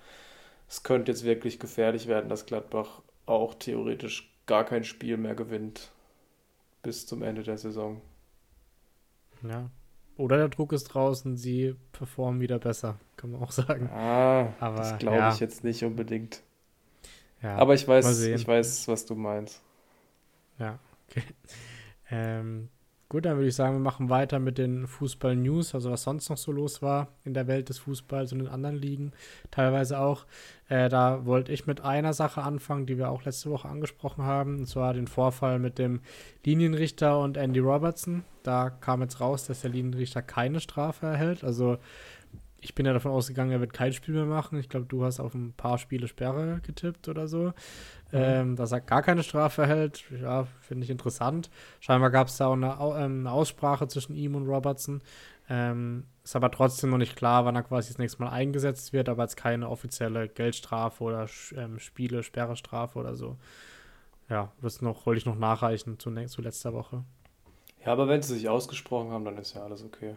Es könnte jetzt wirklich gefährlich werden, dass Gladbach auch theoretisch gar kein Spiel mehr gewinnt bis zum Ende der Saison. Ja. Oder der Druck ist draußen, sie performen wieder besser, kann man auch sagen. Ah, Aber, das glaube ja. ich jetzt nicht unbedingt. Ja, Aber ich weiß, ich weiß, was du meinst. Ja, okay. Ähm, gut, dann würde ich sagen, wir machen weiter mit den Fußball-News, also was sonst noch so los war in der Welt des Fußballs und in anderen Ligen, teilweise auch. Äh, da wollte ich mit einer Sache anfangen, die wir auch letzte Woche angesprochen haben, und zwar den Vorfall mit dem Linienrichter und Andy Robertson. Da kam jetzt raus, dass der Linienrichter keine Strafe erhält. Also ich bin ja davon ausgegangen, er wird kein Spiel mehr machen. Ich glaube, du hast auf ein paar Spiele Sperre getippt oder so. Mhm. Ähm, dass er gar keine Strafe erhält, ja, finde ich interessant. Scheinbar gab es da auch eine, ähm, eine, Aussprache zwischen ihm und Robertson. Ähm, ist aber trotzdem noch nicht klar, wann er quasi das nächste Mal eingesetzt wird, aber jetzt keine offizielle Geldstrafe oder ähm, Spiele, Sperrestrafe oder so. Ja, das noch, wollte ich noch nachreichen zu, zu letzter Woche. Ja, aber wenn sie sich ausgesprochen haben, dann ist ja alles okay.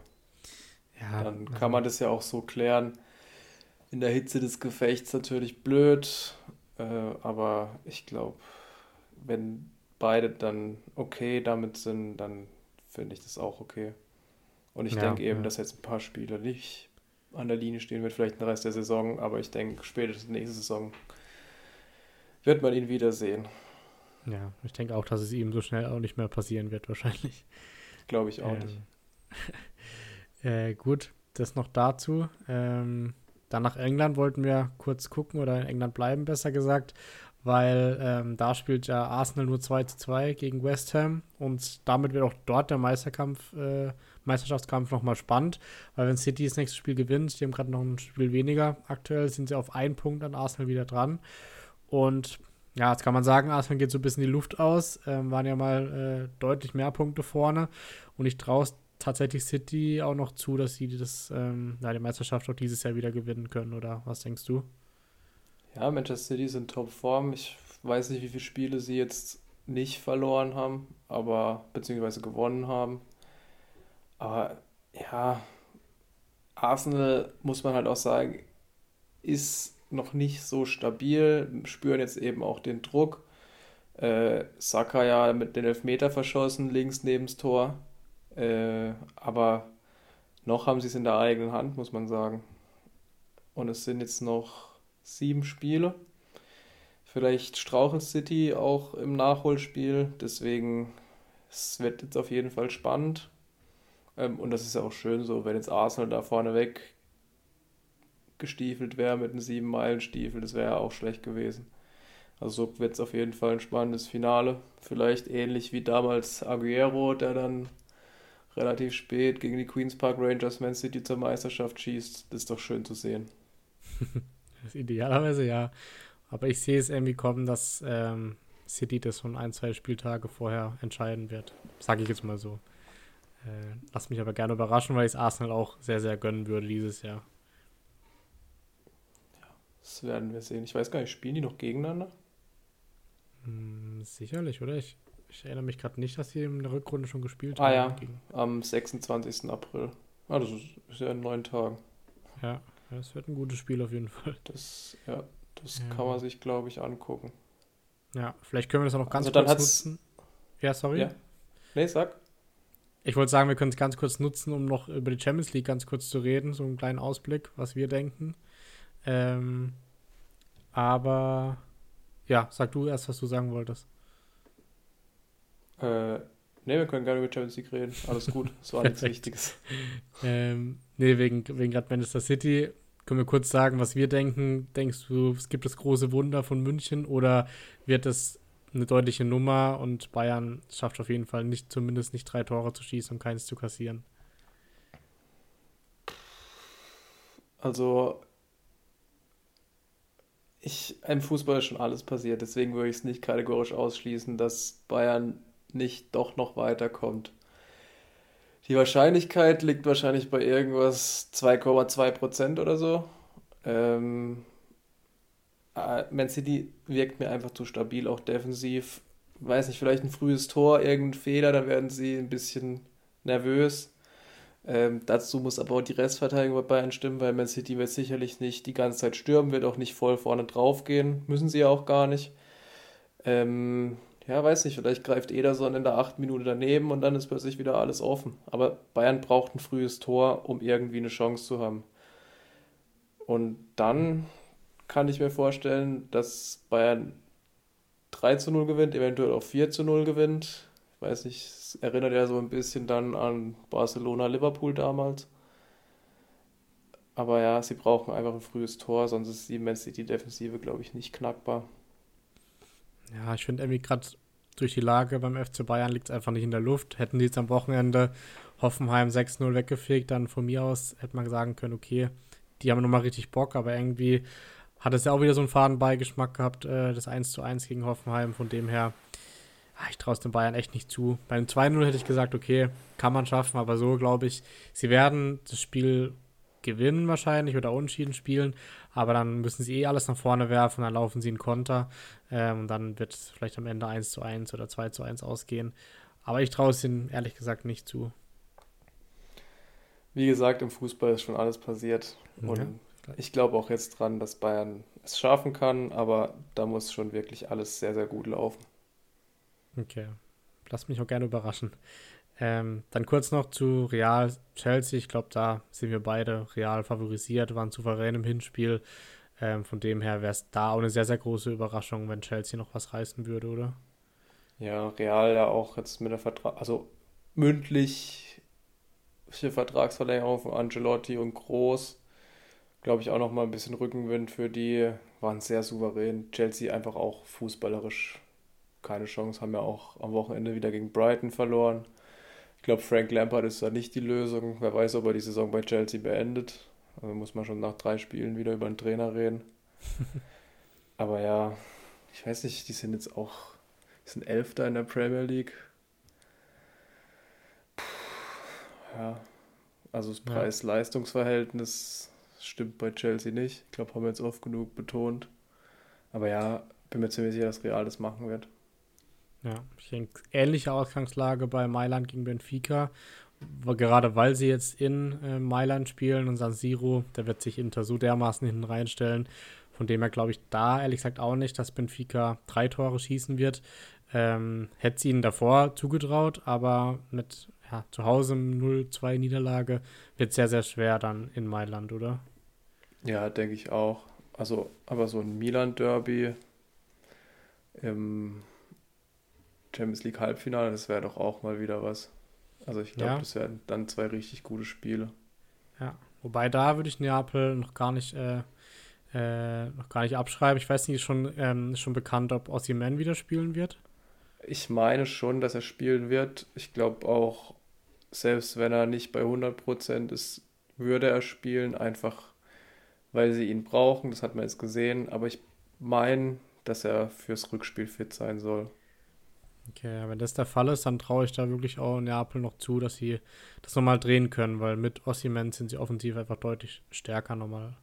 Ja, dann kann also man das ja auch so klären. In der Hitze des Gefechts natürlich blöd, äh, aber ich glaube, wenn beide dann okay damit sind, dann finde ich das auch okay. Und ich ja, denke eben, ja. dass jetzt ein paar Spieler nicht an der Linie stehen wird, vielleicht den Rest der Saison, aber ich denke, spätestens nächste Saison wird man ihn wiedersehen. Ja, ich denke auch, dass es ihm so schnell auch nicht mehr passieren wird, wahrscheinlich. Glaube ich auch ähm, nicht. <laughs> Äh, gut, das noch dazu. Ähm, dann nach England wollten wir kurz gucken oder in England bleiben, besser gesagt, weil ähm, da spielt ja Arsenal nur 2 zu 2 gegen West Ham und damit wird auch dort der Meisterkampf, äh, Meisterschaftskampf nochmal spannend, weil wenn City das nächste Spiel gewinnt, die haben gerade noch ein Spiel weniger, aktuell sind sie auf einen Punkt an Arsenal wieder dran. Und ja, jetzt kann man sagen, Arsenal geht so ein bisschen die Luft aus, ähm, waren ja mal äh, deutlich mehr Punkte vorne. Und ich traue tatsächlich City auch noch zu, dass sie das, ähm, die Meisterschaft auch dieses Jahr wieder gewinnen können, oder was denkst du? Ja, Manchester City sind Topform. Ich weiß nicht, wie viele Spiele sie jetzt nicht verloren haben, aber beziehungsweise gewonnen haben. Aber ja, Arsenal muss man halt auch sagen, ist noch nicht so stabil, spüren jetzt eben auch den Druck. Äh, Saka ja mit den Elfmeter verschossen, links neben das Tor. Äh, aber noch haben sie es in der eigenen Hand, muss man sagen. Und es sind jetzt noch sieben Spiele. Vielleicht strauchelt City auch im Nachholspiel. Deswegen, es wird jetzt auf jeden Fall spannend. Ähm, und das ist ja auch schön so, wenn jetzt Arsenal da vorne weg gestiefelt wäre mit einem sieben Meilen Stiefel, das wäre ja auch schlecht gewesen. Also so wird es auf jeden Fall ein spannendes Finale. Vielleicht ähnlich wie damals Aguero, der dann relativ spät gegen die Queens Park Rangers Man City zur Meisterschaft schießt. Das ist doch schön zu sehen. <laughs> Idealerweise ja. Aber ich sehe es irgendwie kommen, dass ähm, City das schon ein, zwei Spieltage vorher entscheiden wird. Sage ich jetzt mal so. Äh, lass mich aber gerne überraschen, weil ich es Arsenal auch sehr, sehr gönnen würde dieses Jahr. Ja, das werden wir sehen. Ich weiß gar nicht, spielen die noch gegeneinander? Hm, sicherlich, oder? Ich ich erinnere mich gerade nicht, dass sie in der Rückrunde schon gespielt ah, haben. Ah ja, am 26. April. Ah, das ist, ja in neun Tagen. Ja, das wird ein gutes Spiel auf jeden Fall. Das, ja, das ja. kann man sich, glaube ich, angucken. Ja, vielleicht können wir das auch noch ganz also kurz nutzen. Ja, sorry. Ja. Nee, sag. Ich wollte sagen, wir können es ganz kurz nutzen, um noch über die Champions League ganz kurz zu reden, so einen kleinen Ausblick, was wir denken. Ähm, aber ja, sag du erst, was du sagen wolltest. Äh, ne, wir können gerne über Champions League reden. Alles gut, so alles Wichtiges. <laughs> ähm, ne, wegen, wegen gerade Manchester City. Können wir kurz sagen, was wir denken? Denkst du, es gibt das große Wunder von München oder wird es eine deutliche Nummer und Bayern schafft auf jeden Fall nicht, zumindest nicht drei Tore zu schießen und keins zu kassieren? Also, ich, im Fußball ist schon alles passiert, deswegen würde ich es nicht kategorisch ausschließen, dass Bayern nicht doch noch weiterkommt. Die Wahrscheinlichkeit liegt wahrscheinlich bei irgendwas 2,2 Prozent oder so. Ähm, äh, Man City wirkt mir einfach zu stabil, auch defensiv. Weiß nicht, vielleicht ein frühes Tor, irgendein Fehler, dann werden sie ein bisschen nervös. Ähm, dazu muss aber auch die Restverteidigung bei Bayern stimmen, weil Man City wird sicherlich nicht die ganze Zeit stürmen, wird auch nicht voll vorne drauf gehen. Müssen sie ja auch gar nicht. Ähm, ja, weiß nicht, vielleicht greift Ederson in der achten Minute daneben und dann ist plötzlich wieder alles offen. Aber Bayern braucht ein frühes Tor, um irgendwie eine Chance zu haben. Und dann kann ich mir vorstellen, dass Bayern 3 zu 0 gewinnt, eventuell auch 4 zu 0 gewinnt. Ich weiß nicht, es erinnert ja so ein bisschen dann an Barcelona-Liverpool damals. Aber ja, sie brauchen einfach ein frühes Tor, sonst ist die Man City-Defensive, glaube ich, nicht knackbar. Ja, ich finde irgendwie gerade durch die Lage beim FC Bayern liegt es einfach nicht in der Luft. Hätten die jetzt am Wochenende Hoffenheim 6-0 weggefegt, dann von mir aus hätte man sagen können, okay, die haben nochmal richtig Bock, aber irgendwie hat es ja auch wieder so einen Fadenbeigeschmack gehabt, äh, das 1 zu 1 gegen Hoffenheim. Von dem her, ach, ich traue es den Bayern echt nicht zu. Beim 2-0 hätte ich gesagt, okay, kann man schaffen, aber so glaube ich, sie werden das Spiel gewinnen wahrscheinlich oder unentschieden spielen, aber dann müssen sie eh alles nach vorne werfen, dann laufen sie einen Konter ähm, und dann wird es vielleicht am Ende 1 zu 1 oder 2 zu 1 ausgehen. Aber ich traue es ihnen ehrlich gesagt nicht zu. Wie gesagt, im Fußball ist schon alles passiert. Und ja, ich glaube auch jetzt dran, dass Bayern es schaffen kann, aber da muss schon wirklich alles sehr, sehr gut laufen. Okay. Lass mich auch gerne überraschen. Ähm, dann kurz noch zu Real Chelsea. Ich glaube, da sind wir beide real favorisiert, waren souverän im Hinspiel. Ähm, von dem her wäre es da auch eine sehr, sehr große Überraschung, wenn Chelsea noch was reißen würde, oder? Ja, Real ja auch jetzt mit der Vertrag, also mündlich Vertragsverlängerung von Angelotti und Groß glaube ich, auch noch mal ein bisschen Rückenwind für die. Waren sehr souverän. Chelsea einfach auch fußballerisch keine Chance, haben ja auch am Wochenende wieder gegen Brighton verloren. Ich glaube, Frank Lampard ist da nicht die Lösung. Wer weiß, ob er die Saison bei Chelsea beendet. Also muss man schon nach drei Spielen wieder über einen Trainer reden. <laughs> Aber ja, ich weiß nicht, die sind jetzt auch, die sind Elfter in der Premier League. Puh, ja, also das Preis-Leistungs-Verhältnis stimmt bei Chelsea nicht. Ich glaube, haben wir jetzt oft genug betont. Aber ja, bin mir ziemlich sicher, dass Real das machen wird. Ja, ich denke, ähnliche Ausgangslage bei Mailand gegen Benfica. Gerade weil sie jetzt in äh, Mailand spielen und San Siro, der wird sich Inter so dermaßen hinten reinstellen. Von dem her glaube ich da ehrlich gesagt auch nicht, dass Benfica drei Tore schießen wird. Ähm, hätte sie ihnen davor zugetraut, aber mit ja, zu Hause 0-2 Niederlage wird sehr, sehr schwer dann in Mailand, oder? Ja, denke ich auch. Also, aber so ein Milan-Derby im Champions League Halbfinale, das wäre doch auch mal wieder was. Also ich glaube, ja. das wären dann zwei richtig gute Spiele. Ja, wobei da würde ich Neapel noch gar nicht, äh, äh, noch gar nicht abschreiben. Ich weiß nicht, ist schon, ähm, ist schon bekannt, ob Ossiman wieder spielen wird? Ich meine schon, dass er spielen wird. Ich glaube auch, selbst wenn er nicht bei 100% ist, würde er spielen, einfach weil sie ihn brauchen. Das hat man jetzt gesehen. Aber ich meine, dass er fürs Rückspiel fit sein soll. Okay, wenn das der Fall ist, dann traue ich da wirklich auch Neapel noch zu, dass sie das nochmal drehen können, weil mit Ossiman sind sie offensiv einfach deutlich stärker nochmal.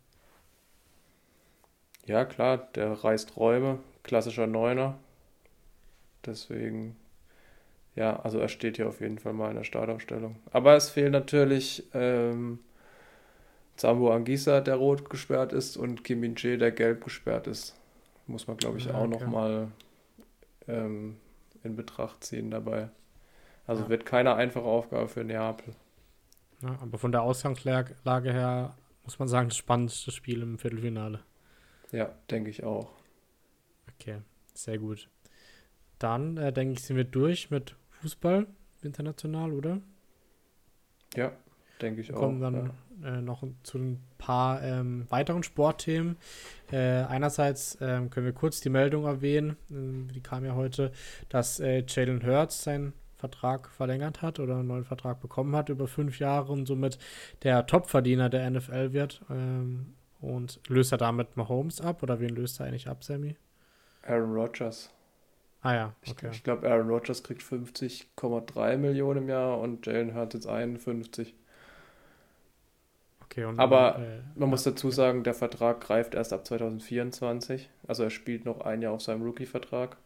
Ja, klar, der reißt Räume, klassischer Neuner. Deswegen, ja, also er steht hier auf jeden Fall mal in der Startaufstellung. Aber es fehlt natürlich ähm, Zambo Angisa, der rot gesperrt ist, und Kim Min Jae, der gelb gesperrt ist. Muss man, glaube ich, ja, auch okay. nochmal ähm, in Betracht ziehen dabei. Also ja. wird keine einfache Aufgabe für Neapel. Ja, aber von der Ausgangslage her muss man sagen, das spannendste Spiel im Viertelfinale. Ja, denke ich auch. Okay, sehr gut. Dann äh, denke ich, sind wir durch mit Fußball international, oder? Ja, denke ich wir auch. Kommen dann ja. Äh, noch zu ein paar ähm, weiteren Sportthemen. Äh, einerseits ähm, können wir kurz die Meldung erwähnen, äh, die kam ja heute, dass äh, Jalen Hurts seinen Vertrag verlängert hat oder einen neuen Vertrag bekommen hat über fünf Jahre und somit der Topverdiener der NFL wird. Ähm, und löst er damit Mahomes ab oder wen löst er eigentlich ab, Sammy? Aaron Rodgers. Ah ja, okay. Ich, ich glaube, Aaron Rodgers kriegt 50,3 Millionen im Jahr und Jalen Hurts jetzt 51. okay Aber äh, Man muss dazu sagen, der Vertrag greift erst ab 2024. Also er spielt noch ein Jahr auf seinem Rookie-Vertrag.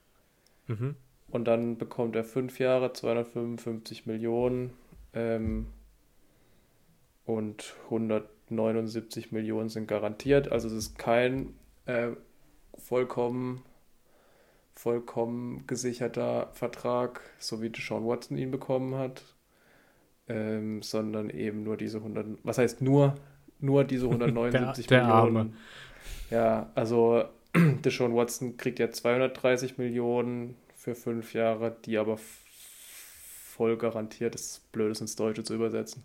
mhm. Und dann bekommt er fünf Jahre, 255 Millionen ähm, und 179 Millionen sind garantiert. Also es ist kein äh, vollkommen, vollkommen gesicherter Vertrag, so wie Deshaun Watson ihn bekommen hat, ähm, sondern eben nur diese 100, was heißt nur, nur diese 179 Der- <laughs> der Millionen. Arme. Ja, also <clears throat> Deshaun Watson kriegt ja 230 Millionen für fünf Jahre, die aber voll garantiert ist, blöd ist ins Deutsche zu übersetzen.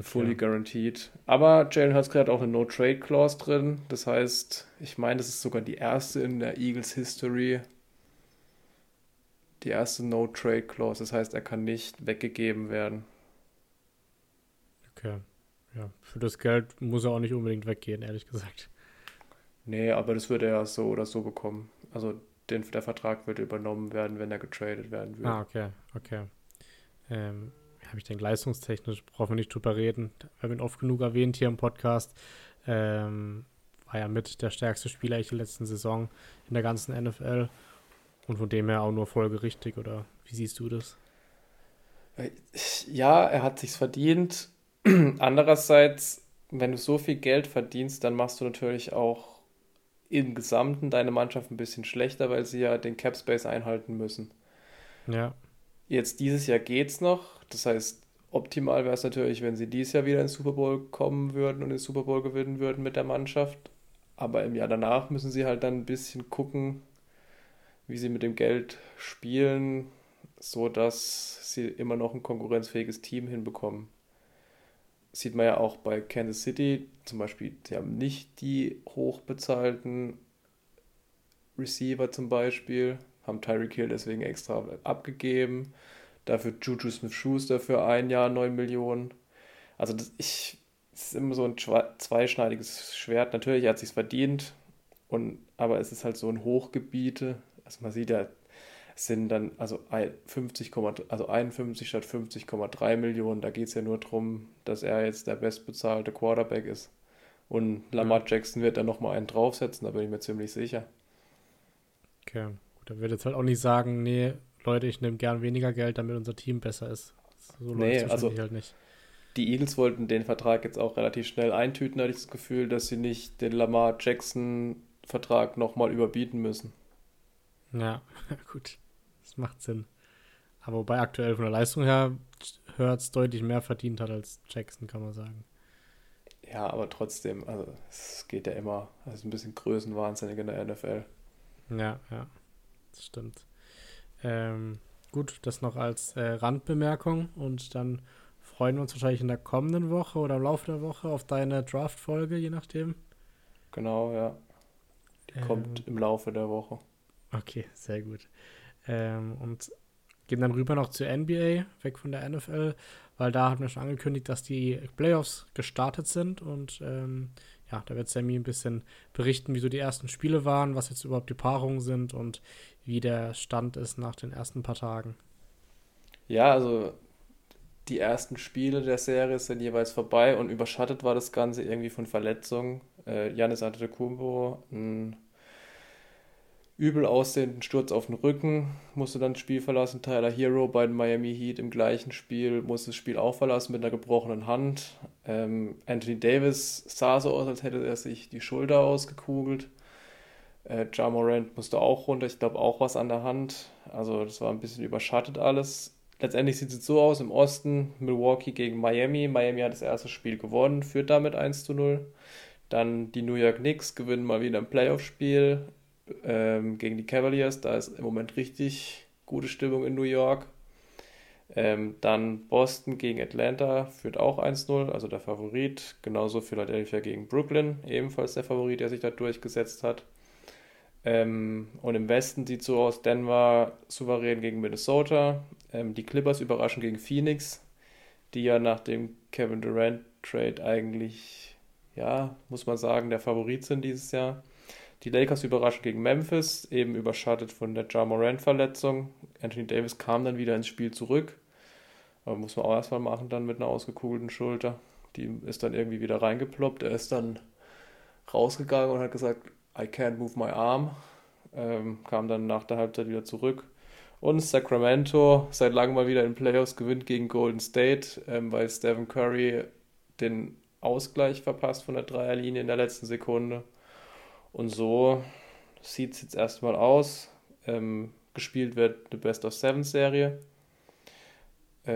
Fully guaranteed. Aber Jalen Hurts hat auch eine No-Trade-Clause drin. Das heißt, ich meine, das ist sogar die erste in der Eagles History. Die erste No-Trade-Clause. Das heißt, er kann nicht weggegeben werden. Okay. Ja, für das Geld muss er auch nicht unbedingt weggehen, ehrlich gesagt. Nee, aber das würde er so oder so bekommen. Also den, der Vertrag würde übernommen werden, wenn er getradet werden würde. Ah, okay, okay. Ähm, habe ich denke, leistungstechnisch brauchen wir nicht drüber reden. Wir haben ihn oft genug erwähnt hier im Podcast. Ähm, war ja mit der stärkste Spieler ich der letzten Saison in der ganzen NFL. Und von dem her auch nur folgerichtig, oder wie siehst du das? Ja, er hat sich's verdient. <clears throat> Andererseits, wenn du so viel Geld verdienst, dann machst du natürlich auch im Gesamten deine Mannschaft ein bisschen schlechter, weil sie ja den Cap Space einhalten müssen. Ja, Jetzt dieses Jahr geht's noch. Das heißt, optimal wäre es natürlich, wenn sie dieses Jahr wieder ins Super Bowl kommen würden und den Super Bowl gewinnen würden mit der Mannschaft. Aber im Jahr danach müssen sie halt dann ein bisschen gucken, wie sie mit dem Geld spielen, so dass sie immer noch ein konkurrenzfähiges Team hinbekommen. Sieht man ja auch bei Kansas City zum Beispiel, sie haben nicht die hochbezahlten Receiver zum Beispiel, haben Tyreek Hill deswegen extra abgegeben. Dafür Juju Smith-Schuster für ein Jahr 9 Millionen. Also das, ich, es ist immer so ein zweischneidiges Schwert. Natürlich hat es sich verdient, und, aber es ist halt so ein Hochgebiete. Also man sieht ja, es sind dann also ein- 50, also 51 statt 50,3 Millionen. Da geht es ja nur darum, dass er jetzt der bestbezahlte Quarterback ist. Und Lamar Jackson wird dann nochmal einen draufsetzen, da bin ich mir ziemlich sicher. okay. Gut, er wird jetzt halt auch nicht sagen, nee, Leute, ich nehme gern weniger Geld, damit unser Team besser ist. So Nee, also- halt nicht. Die Eagles wollten den Vertrag jetzt auch relativ schnell eintüten, hatte ich das Gefühl, dass sie nicht den Lamar Jackson-Vertrag nochmal überbieten müssen. Ja, <laughs> gut. Das macht Sinn. Aber wobei aktuell von der Leistung her Hurts deutlich mehr verdient hat als Jackson, kann man sagen. Ja, aber trotzdem, also es geht ja immer, also ein bisschen größenwahnsinnig in der NFL. Ja, ja. Das stimmt. Ähm, gut, das noch als äh, Randbemerkung und dann freuen wir uns wahrscheinlich in der kommenden Woche oder im Laufe der Woche auf deine Draft-Folge, je nachdem. Genau, ja. Die Ähm, kommt im Laufe der Woche. Okay, sehr gut. Ähm, und gehen dann rüber noch zur NBA, weg von der NFL, weil da hatten wir schon angekündigt, dass die Playoffs gestartet sind und ähm, ja, da wird Sammy ein bisschen berichten, wie so die ersten Spiele waren, was jetzt überhaupt die Paarungen sind und wie der Stand ist nach den ersten paar Tagen. Ja, also die ersten Spiele der Serie sind jeweils vorbei und überschattet war das Ganze irgendwie von Verletzungen. Äh, Giannis Antetokounmpo, ein übel aussehenden Sturz auf den Rücken, musste dann das Spiel verlassen. Tyler Hero bei den Miami Heat im gleichen Spiel musste das Spiel auch verlassen mit einer gebrochenen Hand. Ähm, Anthony Davis sah so aus, als hätte er sich die Schulter ausgekugelt. Äh, Ja Morant musste auch runter, ich glaube auch was an der Hand. Also das war ein bisschen überschattet alles. Letztendlich sieht es so aus im Osten, Milwaukee gegen Miami. Miami hat das erste Spiel gewonnen, führt damit 1 zu 0. Dann die New York Knicks gewinnen mal wieder ein Playoff-Spiel ähm, gegen die Cavaliers. Da ist im Moment richtig gute Stimmung in New York. Ähm, dann Boston gegen Atlanta führt auch 1-0, also der Favorit. Genauso Philadelphia gegen Brooklyn, ebenfalls der Favorit, der sich da durchgesetzt hat. Ähm, und im Westen sieht so aus, Denver souverän gegen Minnesota. Ähm, die Clippers überraschen gegen Phoenix, die ja nach dem Kevin Durant Trade eigentlich, ja, muss man sagen, der Favorit sind dieses Jahr. Die Lakers überraschen gegen Memphis, eben überschattet von der Ja Morant-Verletzung. Anthony Davis kam dann wieder ins Spiel zurück. Aber muss man auch erstmal machen, dann mit einer ausgekugelten Schulter. Die ist dann irgendwie wieder reingeploppt. Er ist dann rausgegangen und hat gesagt, I can't move my arm. Ähm, kam dann nach der Halbzeit wieder zurück. Und Sacramento seit langem mal wieder in Playoffs gewinnt gegen Golden State, ähm, weil Stephen Curry den Ausgleich verpasst von der Dreierlinie in der letzten Sekunde. Und so sieht es jetzt erstmal aus. Ähm, gespielt wird eine Best of Seven Serie. Äh,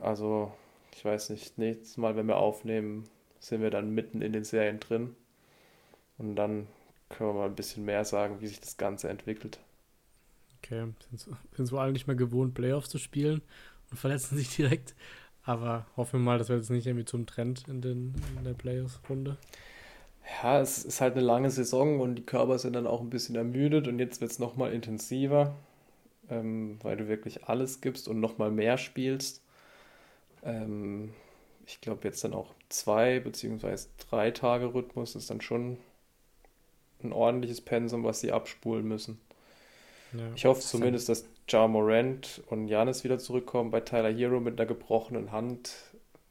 also, ich weiß nicht, nächstes Mal, wenn wir aufnehmen, sind wir dann mitten in den Serien drin. Und dann können wir mal ein bisschen mehr sagen, wie sich das Ganze entwickelt. Okay, sind, sind wohl alle nicht mehr gewohnt, Playoffs zu spielen und verletzen sich direkt. Aber hoffen wir mal, das wird jetzt nicht irgendwie zum Trend in, den, in der Playoffs-Runde. Ja, es ist halt eine lange Saison und die Körper sind dann auch ein bisschen ermüdet und jetzt wird es nochmal intensiver, ähm, weil du wirklich alles gibst und nochmal mehr spielst. Ähm, ich glaube jetzt dann auch zwei beziehungsweise drei Tage Rhythmus ist dann schon ein ordentliches Pensum, was sie abspulen müssen. Ja, ich hoffe das zumindest, dass Ja Morant und Janis wieder zurückkommen. Bei Tyler Hero mit einer gebrochenen Hand,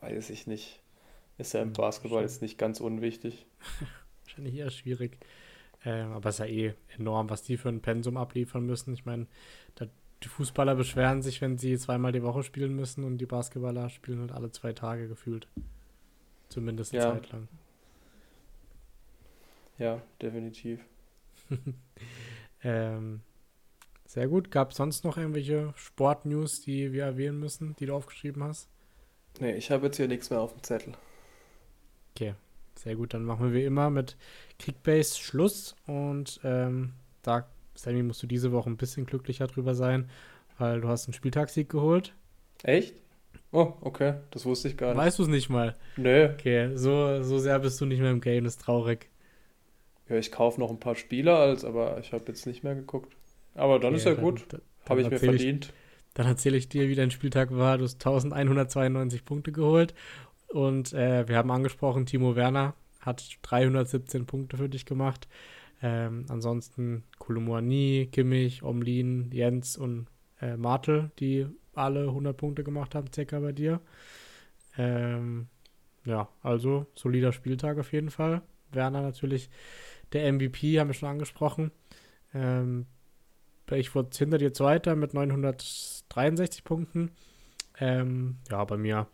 weiß ich nicht. Ist ja im Basketball jetzt nicht ganz unwichtig. <laughs> Wahrscheinlich eher schwierig. Ähm, aber es ist ja eh enorm, was die für ein Pensum abliefern müssen. Ich meine, die Fußballer beschweren sich, wenn sie zweimal die Woche spielen müssen und die Basketballer spielen halt alle zwei Tage gefühlt. Zumindest eine ja. Zeit lang. Ja, definitiv. <laughs> ähm, sehr gut. Gab es sonst noch irgendwelche Sportnews, die wir erwähnen müssen, die du aufgeschrieben hast? Nee, ich habe jetzt hier nichts mehr auf dem Zettel. Okay, sehr gut. Dann machen wir wie immer mit Kickbase Schluss. Und ähm, da, Sammy, musst du diese Woche ein bisschen glücklicher drüber sein, weil du hast einen Spieltagssieg geholt. Echt? Oh, okay. Das wusste ich gar nicht. Weißt du es nicht mal? Nö. Okay, so, so sehr bist du nicht mehr im Game, das ist traurig. Ja, ich kaufe noch ein paar Spieler, als, aber ich habe jetzt nicht mehr geguckt. Aber dann okay, ist ja dann, gut. Habe ich mir verdient. Ich, dann erzähle ich dir, wie dein Spieltag war. Du hast 1192 Punkte geholt. Und äh, wir haben angesprochen, Timo Werner hat 317 Punkte für dich gemacht. Ähm, ansonsten Kolumuani, Kimmich, Omlin, Jens und äh, Martel, die alle 100 Punkte gemacht haben, circa bei dir. Ähm, ja, also solider Spieltag auf jeden Fall. Werner natürlich der MVP, haben wir schon angesprochen. Ähm, ich wurde hinter dir Zweiter mit 963 Punkten. Ähm, ja, bei mir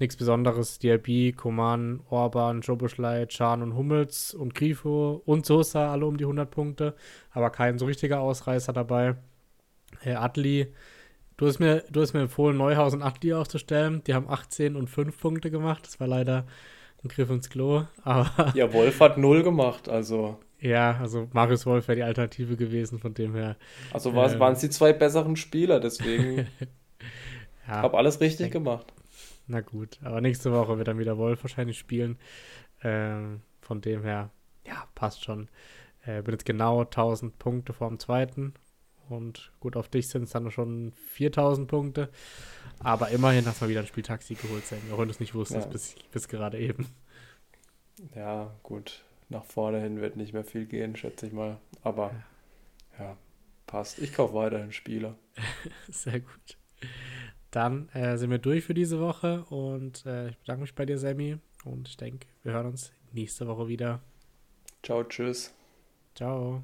nichts Besonderes. DRB, Koman, Orban, Jobuschlei, Chan und Hummels und Grifo und Sosa alle um die 100 Punkte. Aber kein so richtiger Ausreißer dabei. Äh, Adli, du hast, mir, du hast mir empfohlen, Neuhaus und Adli aufzustellen. Die haben 18 und 5 Punkte gemacht. Das war leider ein Griff ins Klo. <laughs> Aber ja, Wolf hat 0 gemacht, also. Ja, also Marius Wolf wäre die Alternative gewesen, von dem her. Also ähm, waren es die zwei besseren Spieler, deswegen. <laughs> ja, habe alles richtig denk, gemacht. Na gut, aber nächste Woche wird dann wieder Wolf wahrscheinlich spielen. Ähm, von dem her, ja, passt schon. Äh, bin jetzt genau 1000 Punkte vor dem zweiten. Und gut, auf dich sind es dann schon 4000 Punkte. Aber immerhin hast du mal wieder einen Spieltaxi geholt, Sam, auch wenn du es nicht wusstest, ja. bis, bis gerade eben. Ja, gut. Nach vorne hin wird nicht mehr viel gehen, schätze ich mal. Aber ja, ja passt. Ich kaufe weiterhin Spieler. <laughs> Sehr gut. Dann äh, sind wir durch für diese Woche und äh, ich bedanke mich bei dir, Sammy. Und ich denke, wir hören uns nächste Woche wieder. Ciao, tschüss. Ciao.